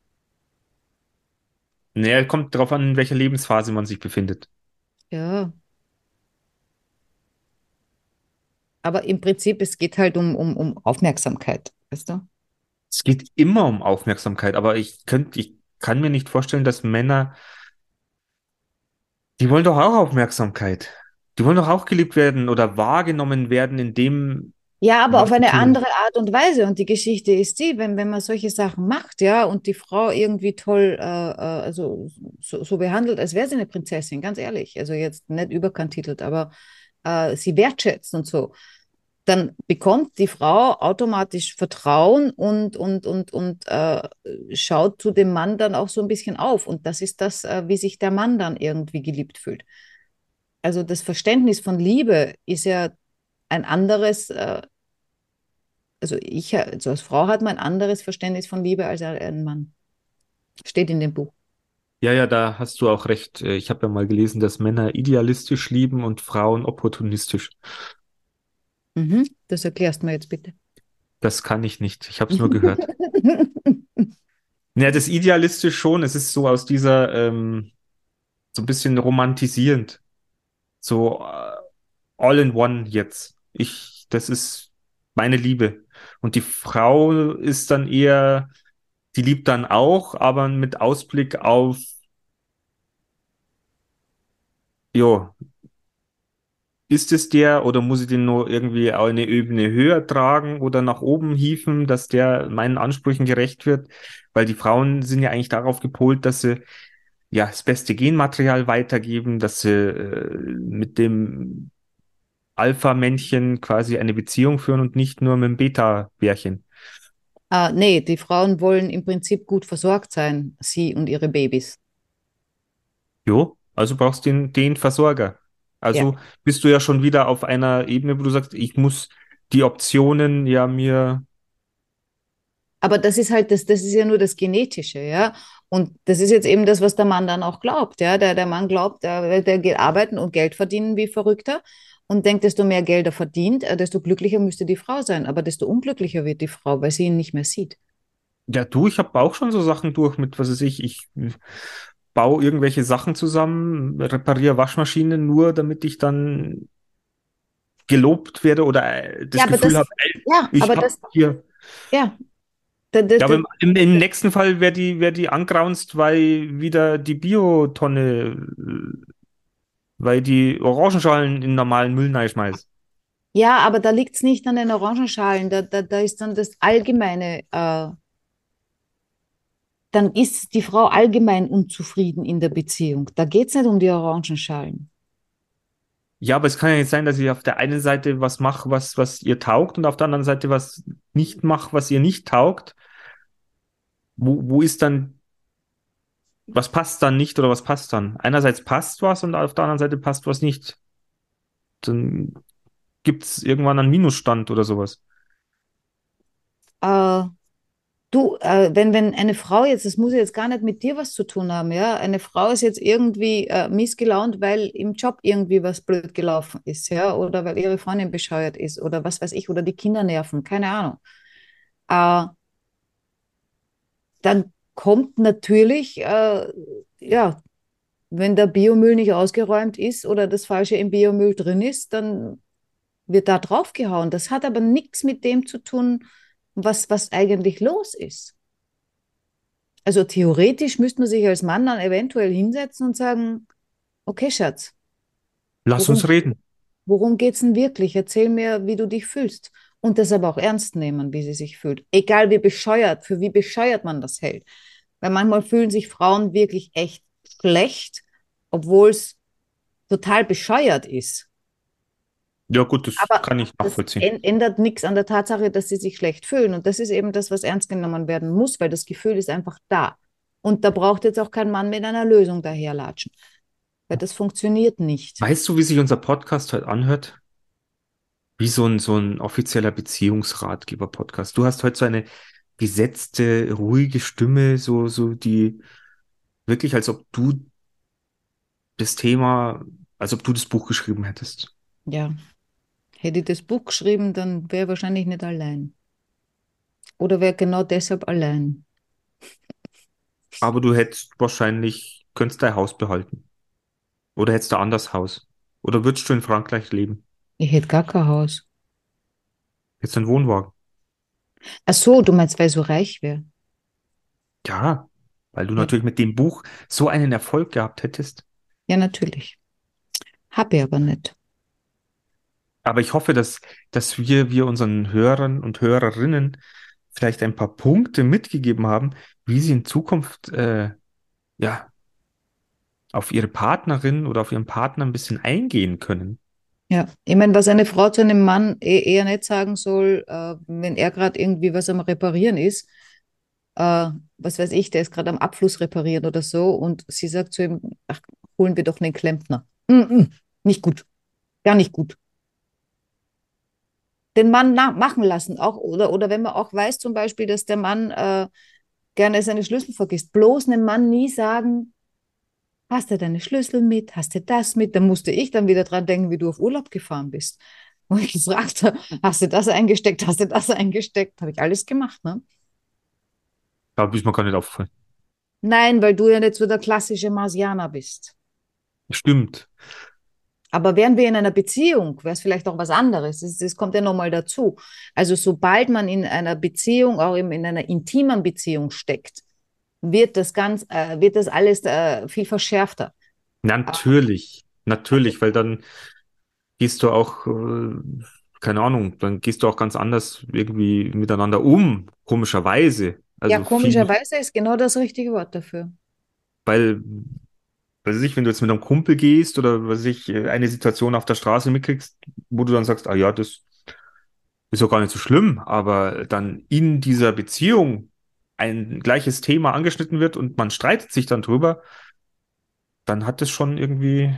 Naja, kommt drauf an, in welcher Lebensphase man sich befindet. Ja. Aber im Prinzip, es geht halt um, um, um Aufmerksamkeit, weißt du? Es geht immer um Aufmerksamkeit, aber ich könnte, ich kann mir nicht vorstellen, dass Männer, die wollen doch auch Aufmerksamkeit. Die wollen doch auch geliebt werden oder wahrgenommen werden, in dem, Ja, aber auf eine andere Art und Weise. Und die Geschichte ist die, wenn, wenn man solche Sachen macht, ja, und die Frau irgendwie toll, äh, äh, also so, so behandelt, als wäre sie eine Prinzessin, ganz ehrlich. Also jetzt nicht überkantitelt, aber äh, sie wertschätzt und so. Dann bekommt die Frau automatisch Vertrauen und, und, und, und äh, schaut zu dem Mann dann auch so ein bisschen auf. Und das ist das, äh, wie sich der Mann dann irgendwie geliebt fühlt. Also das Verständnis von Liebe ist ja ein anderes, äh, also ich, also als Frau hat man ein anderes Verständnis von Liebe als ein Mann. Steht in dem Buch. ja, ja, da hast du auch recht. Äh, Ich habe ja mal gelesen, dass Männer idealistisch lieben und Frauen opportunistisch. Mhm. Das erklärst du mir jetzt bitte. Das kann ich nicht. Ich habe es nur gehört. Ja, das idealistisch schon. Es ist so aus dieser, ähm, so ein bisschen romantisierend. So äh, all in one jetzt. Ich, das ist meine Liebe. Und die Frau ist dann eher, die liebt dann auch, aber mit Ausblick auf, jo, ist es der oder muss ich den nur irgendwie eine Ebene höher tragen oder nach oben hieven, dass der meinen Ansprüchen gerecht wird? Weil die Frauen sind ja eigentlich darauf gepolt, dass sie ja das beste Genmaterial weitergeben, dass sie äh, mit dem Alpha-Männchen quasi eine Beziehung führen und nicht nur mit dem Beta-Bärchen. Ah, nee, die Frauen wollen im Prinzip gut versorgt sein, sie und ihre Babys. Jo, also brauchst du den, den Versorger. Also Ja. bist du ja schon wieder auf einer Ebene, wo du sagst, ich muss die Optionen ja mir Aber das ist halt, das, das ist ja nur das Genetische, ja. Und das ist jetzt eben das, was der Mann dann auch glaubt, ja. Der, der Mann glaubt, der, der geht arbeiten und Geld verdienen wie Verrückter und denkt, desto mehr Geld er verdient, äh, desto glücklicher müsste die Frau sein. Aber desto unglücklicher wird die Frau, weil sie ihn nicht mehr sieht. Ja, du, ich habe auch schon so Sachen durch mit, was weiß ich, ich baue irgendwelche Sachen zusammen, repariere Waschmaschinen nur, damit ich dann gelobt werde oder äh, das Ja, aber Gefühl das, habe, ja, ich habe das, hier. ja, da, da, Ja, aber im, im, im nächsten Fall wäre die, wär die angraunzt, weil wieder die Biotonne, äh, weil die Orangenschalen in normalen Müll reinschmeißt. ja, aber da liegt es nicht an den Orangenschalen, da, da, da ist dann das Allgemeine, äh, dann ist die Frau allgemein unzufrieden in der Beziehung. Da geht es nicht um die Orangenschalen. Ja, aber es kann ja nicht sein, dass ich auf der einen Seite was mache, was, was ihr taugt und auf der anderen Seite was nicht mache, was ihr nicht taugt. Wo, wo ist dann, was passt dann nicht oder was passt dann? Einerseits passt was und auf der anderen Seite passt was nicht. Dann gibt es irgendwann einen Minusstand oder sowas. Äh, du, äh, wenn, wenn eine Frau jetzt, das muss jetzt gar nicht mit dir was zu tun haben, ja, eine Frau ist jetzt irgendwie äh, missgelaunt, weil im Job irgendwie was blöd gelaufen ist, ja, oder weil ihre Freundin bescheuert ist oder was weiß ich, oder die Kinder nerven, keine Ahnung. Äh, dann kommt natürlich, äh, ja, wenn der Biomüll nicht ausgeräumt ist oder das Falsche im Biomüll drin ist, dann wird da draufgehauen. Das hat aber nichts mit dem zu tun, was, was eigentlich los ist. Also theoretisch müsste man sich als Mann dann eventuell hinsetzen und sagen, okay, Schatz, Lass worum, uns reden. worum geht's denn wirklich? Erzähl mir, wie du dich fühlst. Und das aber auch ernst nehmen, wie sie sich fühlt. Egal wie bescheuert, für wie bescheuert man das hält. Weil manchmal fühlen sich Frauen wirklich echt schlecht, obwohl es total bescheuert ist. Ja, gut, das Aber kann ich das nachvollziehen. änd- ändert nichts an der Tatsache, dass sie sich schlecht fühlen. Und das ist eben das, was ernst genommen werden muss, weil das Gefühl ist einfach da. Und da braucht jetzt auch kein Mann mit einer Lösung daherlatschen. Weil das funktioniert nicht. Weißt du, wie sich unser Podcast heute anhört? Wie so ein, so ein offizieller Beziehungsratgeber-Podcast. Du hast heute so eine gesetzte, ruhige Stimme, so, so die wirklich, als ob du das Thema, als ob du das Buch geschrieben hättest. Ja. Hätte ich das Buch geschrieben, dann wäre ich wahrscheinlich nicht allein. Oder wäre genau deshalb allein. Aber du hättest wahrscheinlich, könntest dein Haus behalten. Oder hättest du ein anderes Haus. Oder würdest du in Frankreich leben? Ich hätte gar kein Haus. Du einen Wohnwagen? Ach so, du meinst, weil ich so reich wäre. Ja, weil du Ja. natürlich mit dem Buch so einen Erfolg gehabt hättest. Ja, natürlich. Hab ich aber nicht. Aber ich hoffe, dass, dass wir, wir unseren Hörern und Hörerinnen vielleicht ein paar Punkte mitgegeben haben, wie sie in Zukunft, äh, ja, auf ihre Partnerin oder auf ihren Partner ein bisschen eingehen können. Ja, ich meine, was eine Frau zu einem Mann eh, eher nicht sagen soll, äh, wenn er gerade irgendwie was am Reparieren ist, äh, was weiß ich, der ist gerade am Abfluss reparieren oder so, und sie sagt zu ihm, ach, holen wir doch einen Klempner. Mm -mm, nicht gut, gar nicht gut. Den Mann machen lassen, auch, oder, oder wenn man auch weiß zum Beispiel, dass der Mann äh, gerne seine Schlüssel vergisst, bloß einem Mann nie sagen, Hast du deine Schlüssel mit? Hast du das mit? Da musste ich dann wieder dran denken, wie du auf Urlaub gefahren bist. Und ich gefragt habe, hast du das eingesteckt? Hast du das eingesteckt? Habe ich alles gemacht, ne? Da ist mir gar nicht aufgefallen. Nein, weil du ja nicht so der klassische Marsianer bist. Stimmt. Aber wären wir in einer Beziehung, wäre es vielleicht auch was anderes. Das, das kommt ja nochmal dazu. Also sobald man in einer Beziehung, auch in, in einer intimen Beziehung steckt, wird das ganz, äh, wird das alles äh, viel verschärfter. Natürlich. Natürlich, weil dann gehst du auch, äh, keine Ahnung, dann gehst du auch ganz anders irgendwie miteinander um, komischerweise. Also ja, viel, komischerweise ist genau das richtige Wort dafür. weil, weiß ich, wenn du jetzt mit einem Kumpel gehst oder weiß ich, eine Situation auf der Straße mitkriegst, wo du dann sagst, ah ja, das ist doch gar nicht so schlimm, aber dann in dieser Beziehung ein gleiches Thema angeschnitten wird und man streitet sich dann drüber, dann hat es schon irgendwie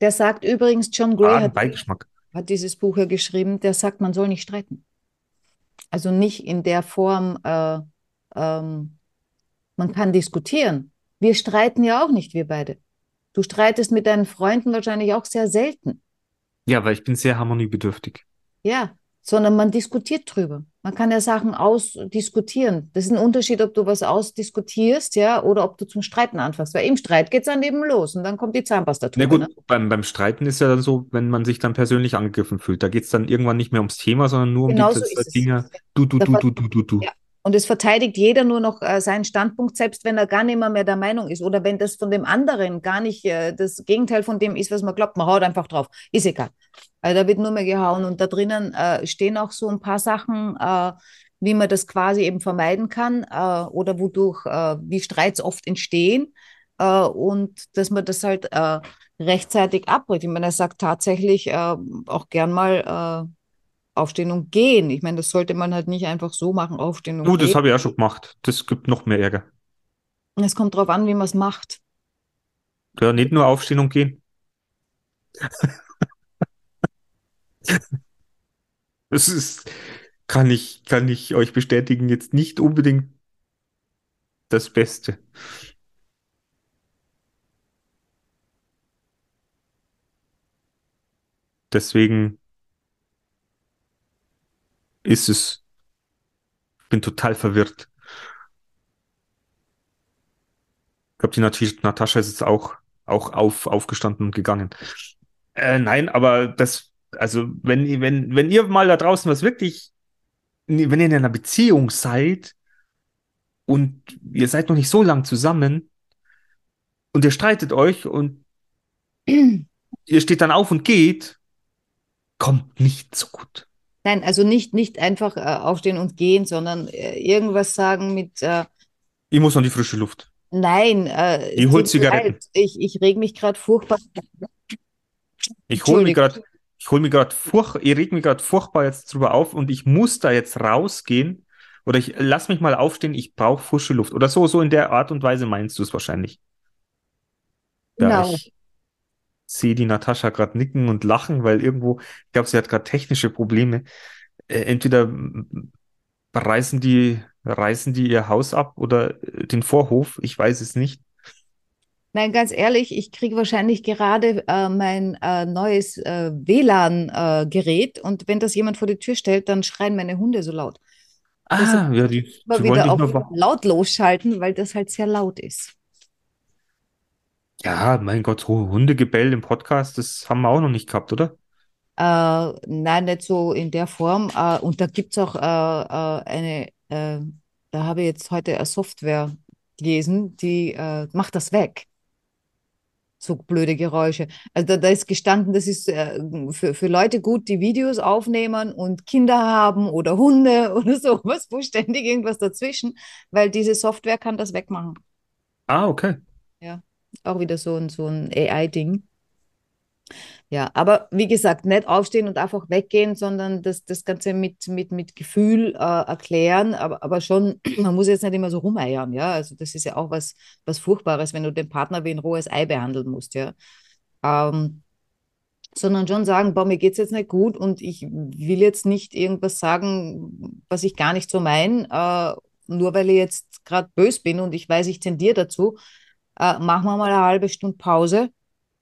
Der sagt übrigens, John Gray hat, Beigeschmack. hat dieses Buch ja geschrieben, der sagt, man soll nicht streiten. Also nicht in der Form, äh, ähm, man kann diskutieren. Wir streiten ja auch nicht, wir beide. Du streitest mit deinen Freunden wahrscheinlich auch sehr selten. Ja, weil ich bin sehr harmoniebedürftig. Ja, sondern man diskutiert drüber. Man kann ja Sachen ausdiskutieren. Das ist ein Unterschied, ob du was ausdiskutierst, ja, oder ob du zum Streiten anfängst. Weil im Streit geht es dann eben los und dann kommt die Zahnpastatube. Na gut, Ne? beim, beim Streiten ist ja dann so, wenn man sich dann persönlich angegriffen fühlt, da geht es dann irgendwann nicht mehr ums Thema, sondern nur um Genau die es. Dinge. Du, du, du, du, du, du, du. Ja. Und es verteidigt jeder nur noch äh, seinen Standpunkt, selbst wenn er gar nicht mehr, mehr der Meinung ist oder wenn das von dem anderen gar nicht äh, das Gegenteil von dem ist, was man glaubt. Man haut einfach drauf. Ist egal. Also da wird nur mehr gehauen und da drinnen äh, stehen auch so ein paar Sachen, äh, wie man das quasi eben vermeiden kann äh, oder wodurch, wie Streits oft entstehen und dass man das halt rechtzeitig abbricht. Ich meine, er sagt tatsächlich auch gern mal aufstehen und gehen. Ich meine, das sollte man halt nicht einfach so machen, aufstehen und Du, das gehen. habe ich auch schon gemacht. Das gibt noch mehr Ärger. Es kommt drauf an, wie man es macht. Ja, nicht nur aufstehen und gehen. Das ist, kann ich, kann ich euch bestätigen, jetzt nicht unbedingt das Beste. Deswegen ist es, ich bin total verwirrt. Ich glaube, die Nat Natascha ist jetzt auch, auch auf, aufgestanden und gegangen. Äh, nein, aber das, also, wenn, wenn, wenn ihr mal da draußen was wirklich, wenn ihr in einer Beziehung seid und ihr seid noch nicht so lang zusammen und ihr streitet euch und ihr steht dann auf und geht, kommt nicht so gut. Nein, also nicht, nicht einfach äh, aufstehen und gehen, sondern äh, irgendwas sagen mit äh, Ich muss an die frische Luft. Nein, äh, Ich es hol tut mir Zigaretten. leid. Ich, ich reg mich gerade furchtbar. Ich hole mich gerade, ich hole mich gerade furch, ich reg mich gerade furchtbar jetzt drüber auf und ich muss da jetzt rausgehen oder ich lass mich mal aufstehen, ich brauche frische Luft oder so, so in der Art und Weise meinst du es wahrscheinlich. Genau. ich sehe die Natascha gerade nicken und lachen, weil irgendwo, ich glaube, sie hat gerade technische Probleme. Äh, entweder reißen die, reißen die ihr Haus ab oder äh, den Vorhof, ich weiß es nicht. Nein, ganz ehrlich, ich kriege wahrscheinlich gerade äh, mein äh, neues äh, WLAN-Gerät und wenn das jemand vor die Tür stellt, dann schreien meine Hunde so laut. Ah, ja, die, die wollen wieder auf lautlos schalten, weil das halt sehr laut ist. Ja, mein Gott, so Hundegebell im Podcast, das haben wir auch noch nicht gehabt, oder? Äh, nein, nicht so in der Form. Äh, und da gibt es auch äh, äh, eine, äh, da habe ich jetzt heute eine Software gelesen, die äh, macht das weg. So blöde Geräusche. Also da, da ist gestanden, das ist für, für Leute gut, die Videos aufnehmen und Kinder haben oder Hunde oder sowas, wo ständig irgendwas dazwischen, weil diese Software kann das wegmachen. Ah, okay. Auch wieder so ein, so ein AI-Ding. Ja, aber wie gesagt, nicht aufstehen und einfach weggehen, sondern das, das Ganze mit, mit, mit Gefühl äh, erklären, aber, aber schon, man muss jetzt nicht immer so rumeiern, ja. Also das ist ja auch was, was Furchtbares, wenn du den Partner wie ein rohes Ei behandeln musst, ja. Ähm, sondern schon sagen, boah, mir geht's jetzt nicht gut und ich will jetzt nicht irgendwas sagen, was ich gar nicht so meine, äh, nur weil ich jetzt gerade böse bin und ich weiß, ich tendiere dazu, äh, machen wir mal eine halbe Stunde Pause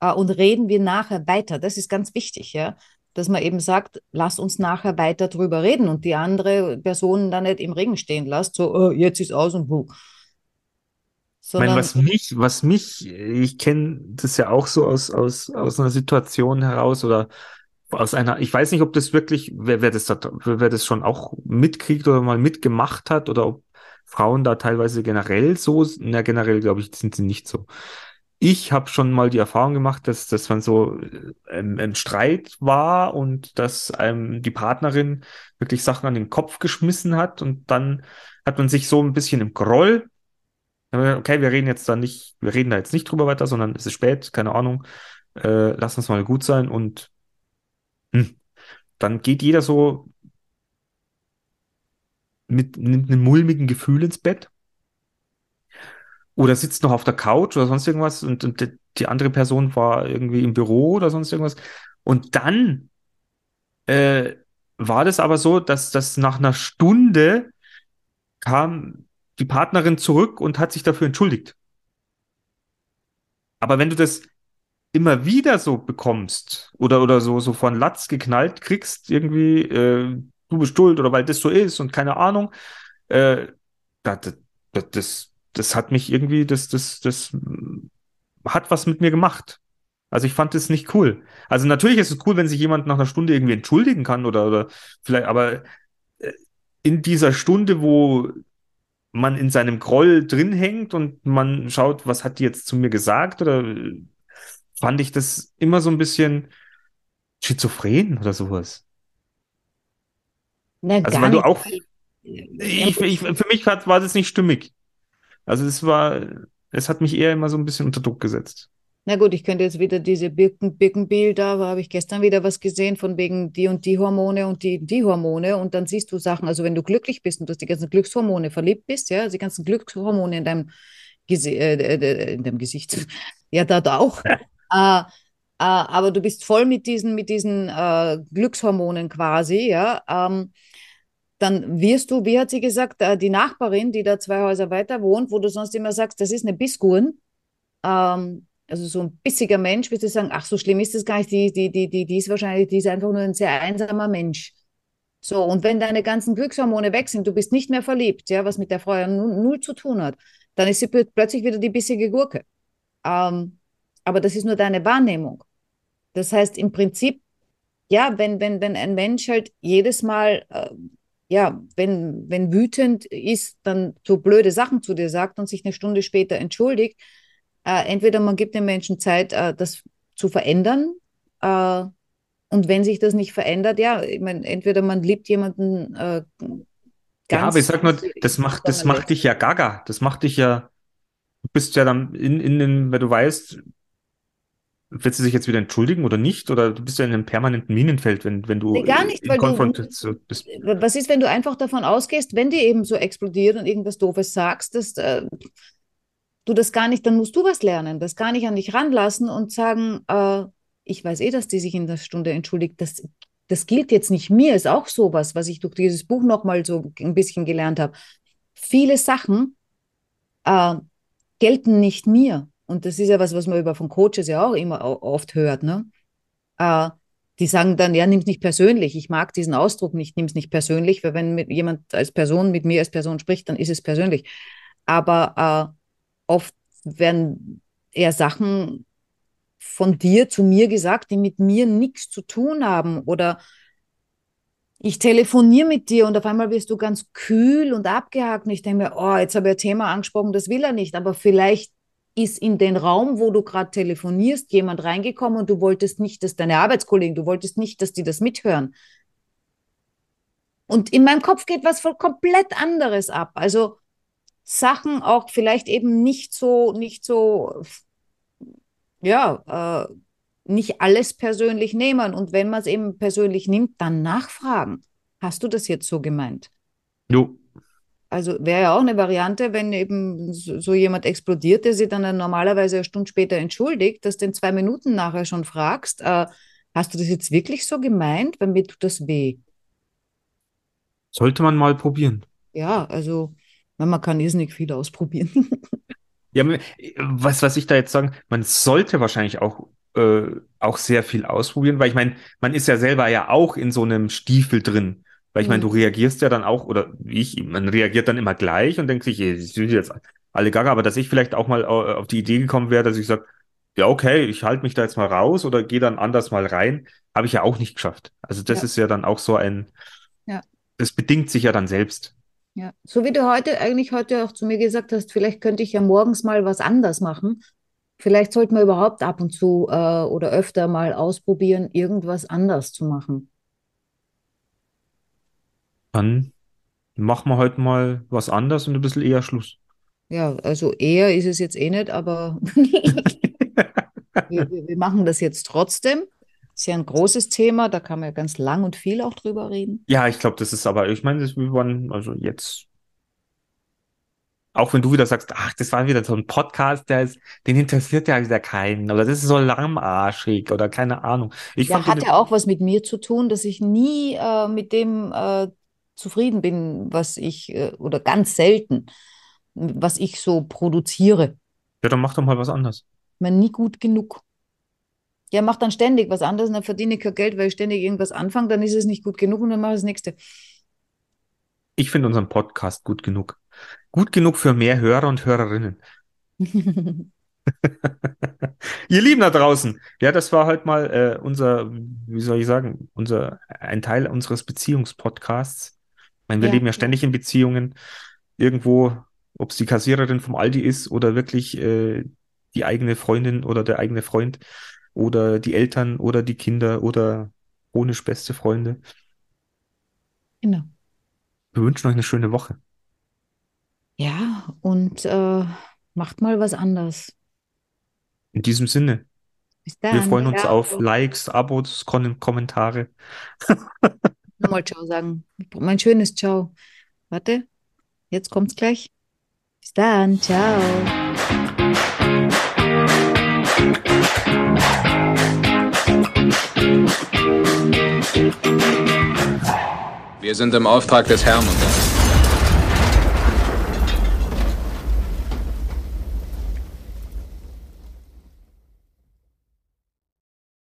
äh, und reden wir nachher weiter. Das ist ganz wichtig, ja. Dass man eben sagt, lass uns nachher weiter drüber reden und die andere Person dann nicht im Regen stehen lässt, so, oh, jetzt ist aus und wo. Ich meine, was mich, was mich, ich kenne das ja auch so aus, aus, aus einer Situation heraus oder aus einer, ich weiß nicht, ob das wirklich, wer, wer das da, wer das schon auch mitkriegt oder mal mitgemacht hat oder ob Frauen da teilweise generell so, na generell glaube ich, sind sie nicht so. Ich habe schon mal die Erfahrung gemacht, dass, dass man so ähm, ein Streit war und dass einem die Partnerin wirklich Sachen an den Kopf geschmissen hat und dann hat man sich so ein bisschen im Groll Okay, wir reden jetzt da nicht, wir reden da jetzt nicht drüber weiter, sondern es ist spät, keine Ahnung. Äh, lass uns mal gut sein und hm, dann geht jeder so mit, mit einem mulmigen Gefühl ins Bett oder sitzt noch auf der Couch oder sonst irgendwas und, und die, die andere Person war irgendwie im Büro oder sonst irgendwas. Und dann äh, war das aber so, dass das nach einer Stunde kam die Partnerin zurück und hat sich dafür entschuldigt. Aber wenn du das immer wieder so bekommst oder, oder so, so von Latz geknallt kriegst, irgendwie, äh, du bist schuld oder weil das so ist und keine Ahnung. Äh, das, das, das, das hat mich irgendwie, das, das, das hat was mit mir gemacht. Also ich fand das nicht cool. Also natürlich ist es cool, wenn sich jemand nach einer Stunde irgendwie entschuldigen kann oder, oder vielleicht, aber äh, in dieser Stunde, wo man in seinem Groll drin hängt und man schaut, was hat die jetzt zu mir gesagt oder fand ich das immer so ein bisschen schizophren oder sowas. Na, Also weil du auch, ich, ich, für mich war das nicht stimmig. Also es war, es hat mich eher immer so ein bisschen unter Druck gesetzt. Na gut, ich könnte jetzt wieder diese Birken, Birkenbilder, da habe ich gestern wieder was gesehen von wegen die und die Hormone und die, die Hormone und dann siehst du Sachen, also wenn du glücklich bist und du hast die ganzen Glückshormone verliebt bist, ja, also die ganzen Glückshormone in deinem, Gese äh, äh, in deinem Gesicht, ja, da, da auch, äh, äh, aber du bist voll mit diesen, mit diesen äh, Glückshormonen quasi, ja, ähm, dann wirst du, wie hat sie gesagt, äh, die Nachbarin, die da zwei Häuser weiter wohnt, wo du sonst immer sagst, das ist eine Biskuren, ähm, also so ein bissiger Mensch, wirst du sagen, ach, so schlimm ist das gar nicht, die, die, die, die, die ist wahrscheinlich, die ist einfach nur ein sehr einsamer Mensch. So, und wenn deine ganzen Glückshormone weg sind, du bist nicht mehr verliebt, ja, was mit der Frau ja null, zu tun hat, dann ist sie plö- plötzlich wieder die bissige Gurke. Ähm, aber das ist nur deine Wahrnehmung. Das heißt, im Prinzip, ja, wenn, wenn, wenn ein Mensch halt jedes Mal, äh, ja, wenn, wenn wütend ist, dann so blöde Sachen zu dir sagt und sich eine Stunde später entschuldigt, äh, entweder man gibt den Menschen Zeit, äh, das zu verändern, äh, und wenn sich das nicht verändert, ja, ich meine, entweder man liebt jemanden äh, Ja, aber ich ganz, sag nur, das macht, das macht dich ja gaga. Das macht dich ja, du bist ja dann in, in den, wenn du weißt, wird sie sich jetzt wieder entschuldigen oder nicht? Oder du bist ja in einem permanenten Minenfeld, wenn, wenn du Nee, gar nicht, weil du- bist. Was ist, wenn du einfach davon ausgehst, wenn die eben so explodiert und irgendwas Doofes sagst, dass äh, du das gar nicht, dann musst du was lernen, das gar nicht an dich ranlassen und sagen, äh, ich weiß eh, dass die sich in der Stunde entschuldigt. Das, das gilt jetzt nicht mir, ist auch sowas, was ich durch dieses Buch nochmal so ein bisschen gelernt habe. Viele Sachen äh, gelten nicht mir. Und das ist ja was, was man über von Coaches ja auch immer oft hört, ne? Äh, die sagen dann, ja, nimm's nicht persönlich. Ich mag diesen Ausdruck nicht, nimm's nicht persönlich, weil wenn jemand als Person mit mir als Person spricht, dann ist es persönlich. Aber äh, oft werden eher Sachen von dir zu mir gesagt, die mit mir nichts zu tun haben. Oder ich telefoniere mit dir und auf einmal wirst du ganz kühl und abgehakt. Und ich denke mir, oh, jetzt habe ich ein Thema angesprochen, das will er nicht. Aber vielleicht ist in den Raum, wo du gerade telefonierst, jemand reingekommen und du wolltest nicht, dass deine Arbeitskollegen, du wolltest nicht, dass die das mithören. Und in meinem Kopf geht was voll komplett anderes ab. Also Sachen auch vielleicht eben nicht so, nicht so, ja, äh, nicht alles persönlich nehmen. Und wenn man es eben persönlich nimmt, dann nachfragen. Hast du das jetzt so gemeint? Jo. Also wäre ja auch eine Variante, wenn eben so jemand explodiert, der sich dann normalerweise eine Stunde später entschuldigt, dass du den zwei Minuten nachher schon fragst, äh, hast du das jetzt wirklich so gemeint? Weil mir tut das weh. Sollte man mal probieren. Ja, also man kann irrsinnig viel ausprobieren. Ja, was, was ich da jetzt sagen, man sollte wahrscheinlich auch, äh, auch sehr viel ausprobieren, weil ich meine, man ist ja selber ja auch in so einem Stiefel drin. Weil ich meine, Mhm. du reagierst ja dann auch, oder wie ich, man reagiert dann immer gleich und denkt sich, die sind jetzt alle gaga, aber dass ich vielleicht auch mal au- auf die Idee gekommen wäre, dass ich sage, ja, okay, ich halte mich da jetzt mal raus oder gehe dann anders mal rein, habe ich ja auch nicht geschafft. Also das Ja. ist ja dann auch so ein, Ja. das bedingt sich ja dann selbst. Ja, so wie du heute eigentlich heute auch zu mir gesagt hast, vielleicht könnte ich ja morgens mal was anders machen. Vielleicht sollte man überhaupt ab und zu äh, oder öfter mal ausprobieren, irgendwas anders zu machen. Dann machen wir heute mal was anders und ein bisschen eher Schluss. Ja, also eher ist es jetzt eh nicht, aber wir, wir machen das jetzt trotzdem. Ist ja ein großes Thema, da kann man ja ganz lang und viel auch drüber reden. Ja, ich glaube, das ist aber, ich meine, das- wir waren, also jetzt, auch wenn du wieder sagst, ach, das war wieder so ein Podcast, der ist, den interessiert ja wieder keinen, oder das ist so lahmarschig oder keine Ahnung. Ich Ja, hat ja auch was mit mir zu tun, dass ich nie äh, mit dem äh, zufrieden bin, was ich, äh, oder ganz selten, was ich so produziere. ja, dann mach doch mal was anderes. Meine, nie gut genug. Ja, mach dann ständig was anderes und dann verdiene ich kein Geld, weil ich ständig irgendwas anfange, dann ist es nicht gut genug und dann mache ich das nächste. Ich finde unseren Podcast gut genug. Gut genug für mehr Hörer und Hörerinnen. Ihr Lieben da draußen, ja, das war heute mal äh, unser, wie soll ich sagen, unser, ein Teil unseres Beziehungspodcasts. Meine, wir Ja. leben ja ständig in Beziehungen. Irgendwo, ob es die Kassiererin vom Aldi ist oder wirklich äh, die eigene Freundin oder der eigene Freund oder die Eltern oder die Kinder oder chronisch beste Freunde. Genau. Wir wünschen euch eine schöne Woche. Ja, und äh, macht mal was anders. In diesem Sinne, Bis wir dann. freuen uns Ciao. auf Likes, Abos, Kommentare. Nochmal Ciao sagen. Mein schönes Ciao. Warte, jetzt kommt's gleich. Bis dann. Ciao. Wir sind im Auftrag des Herrn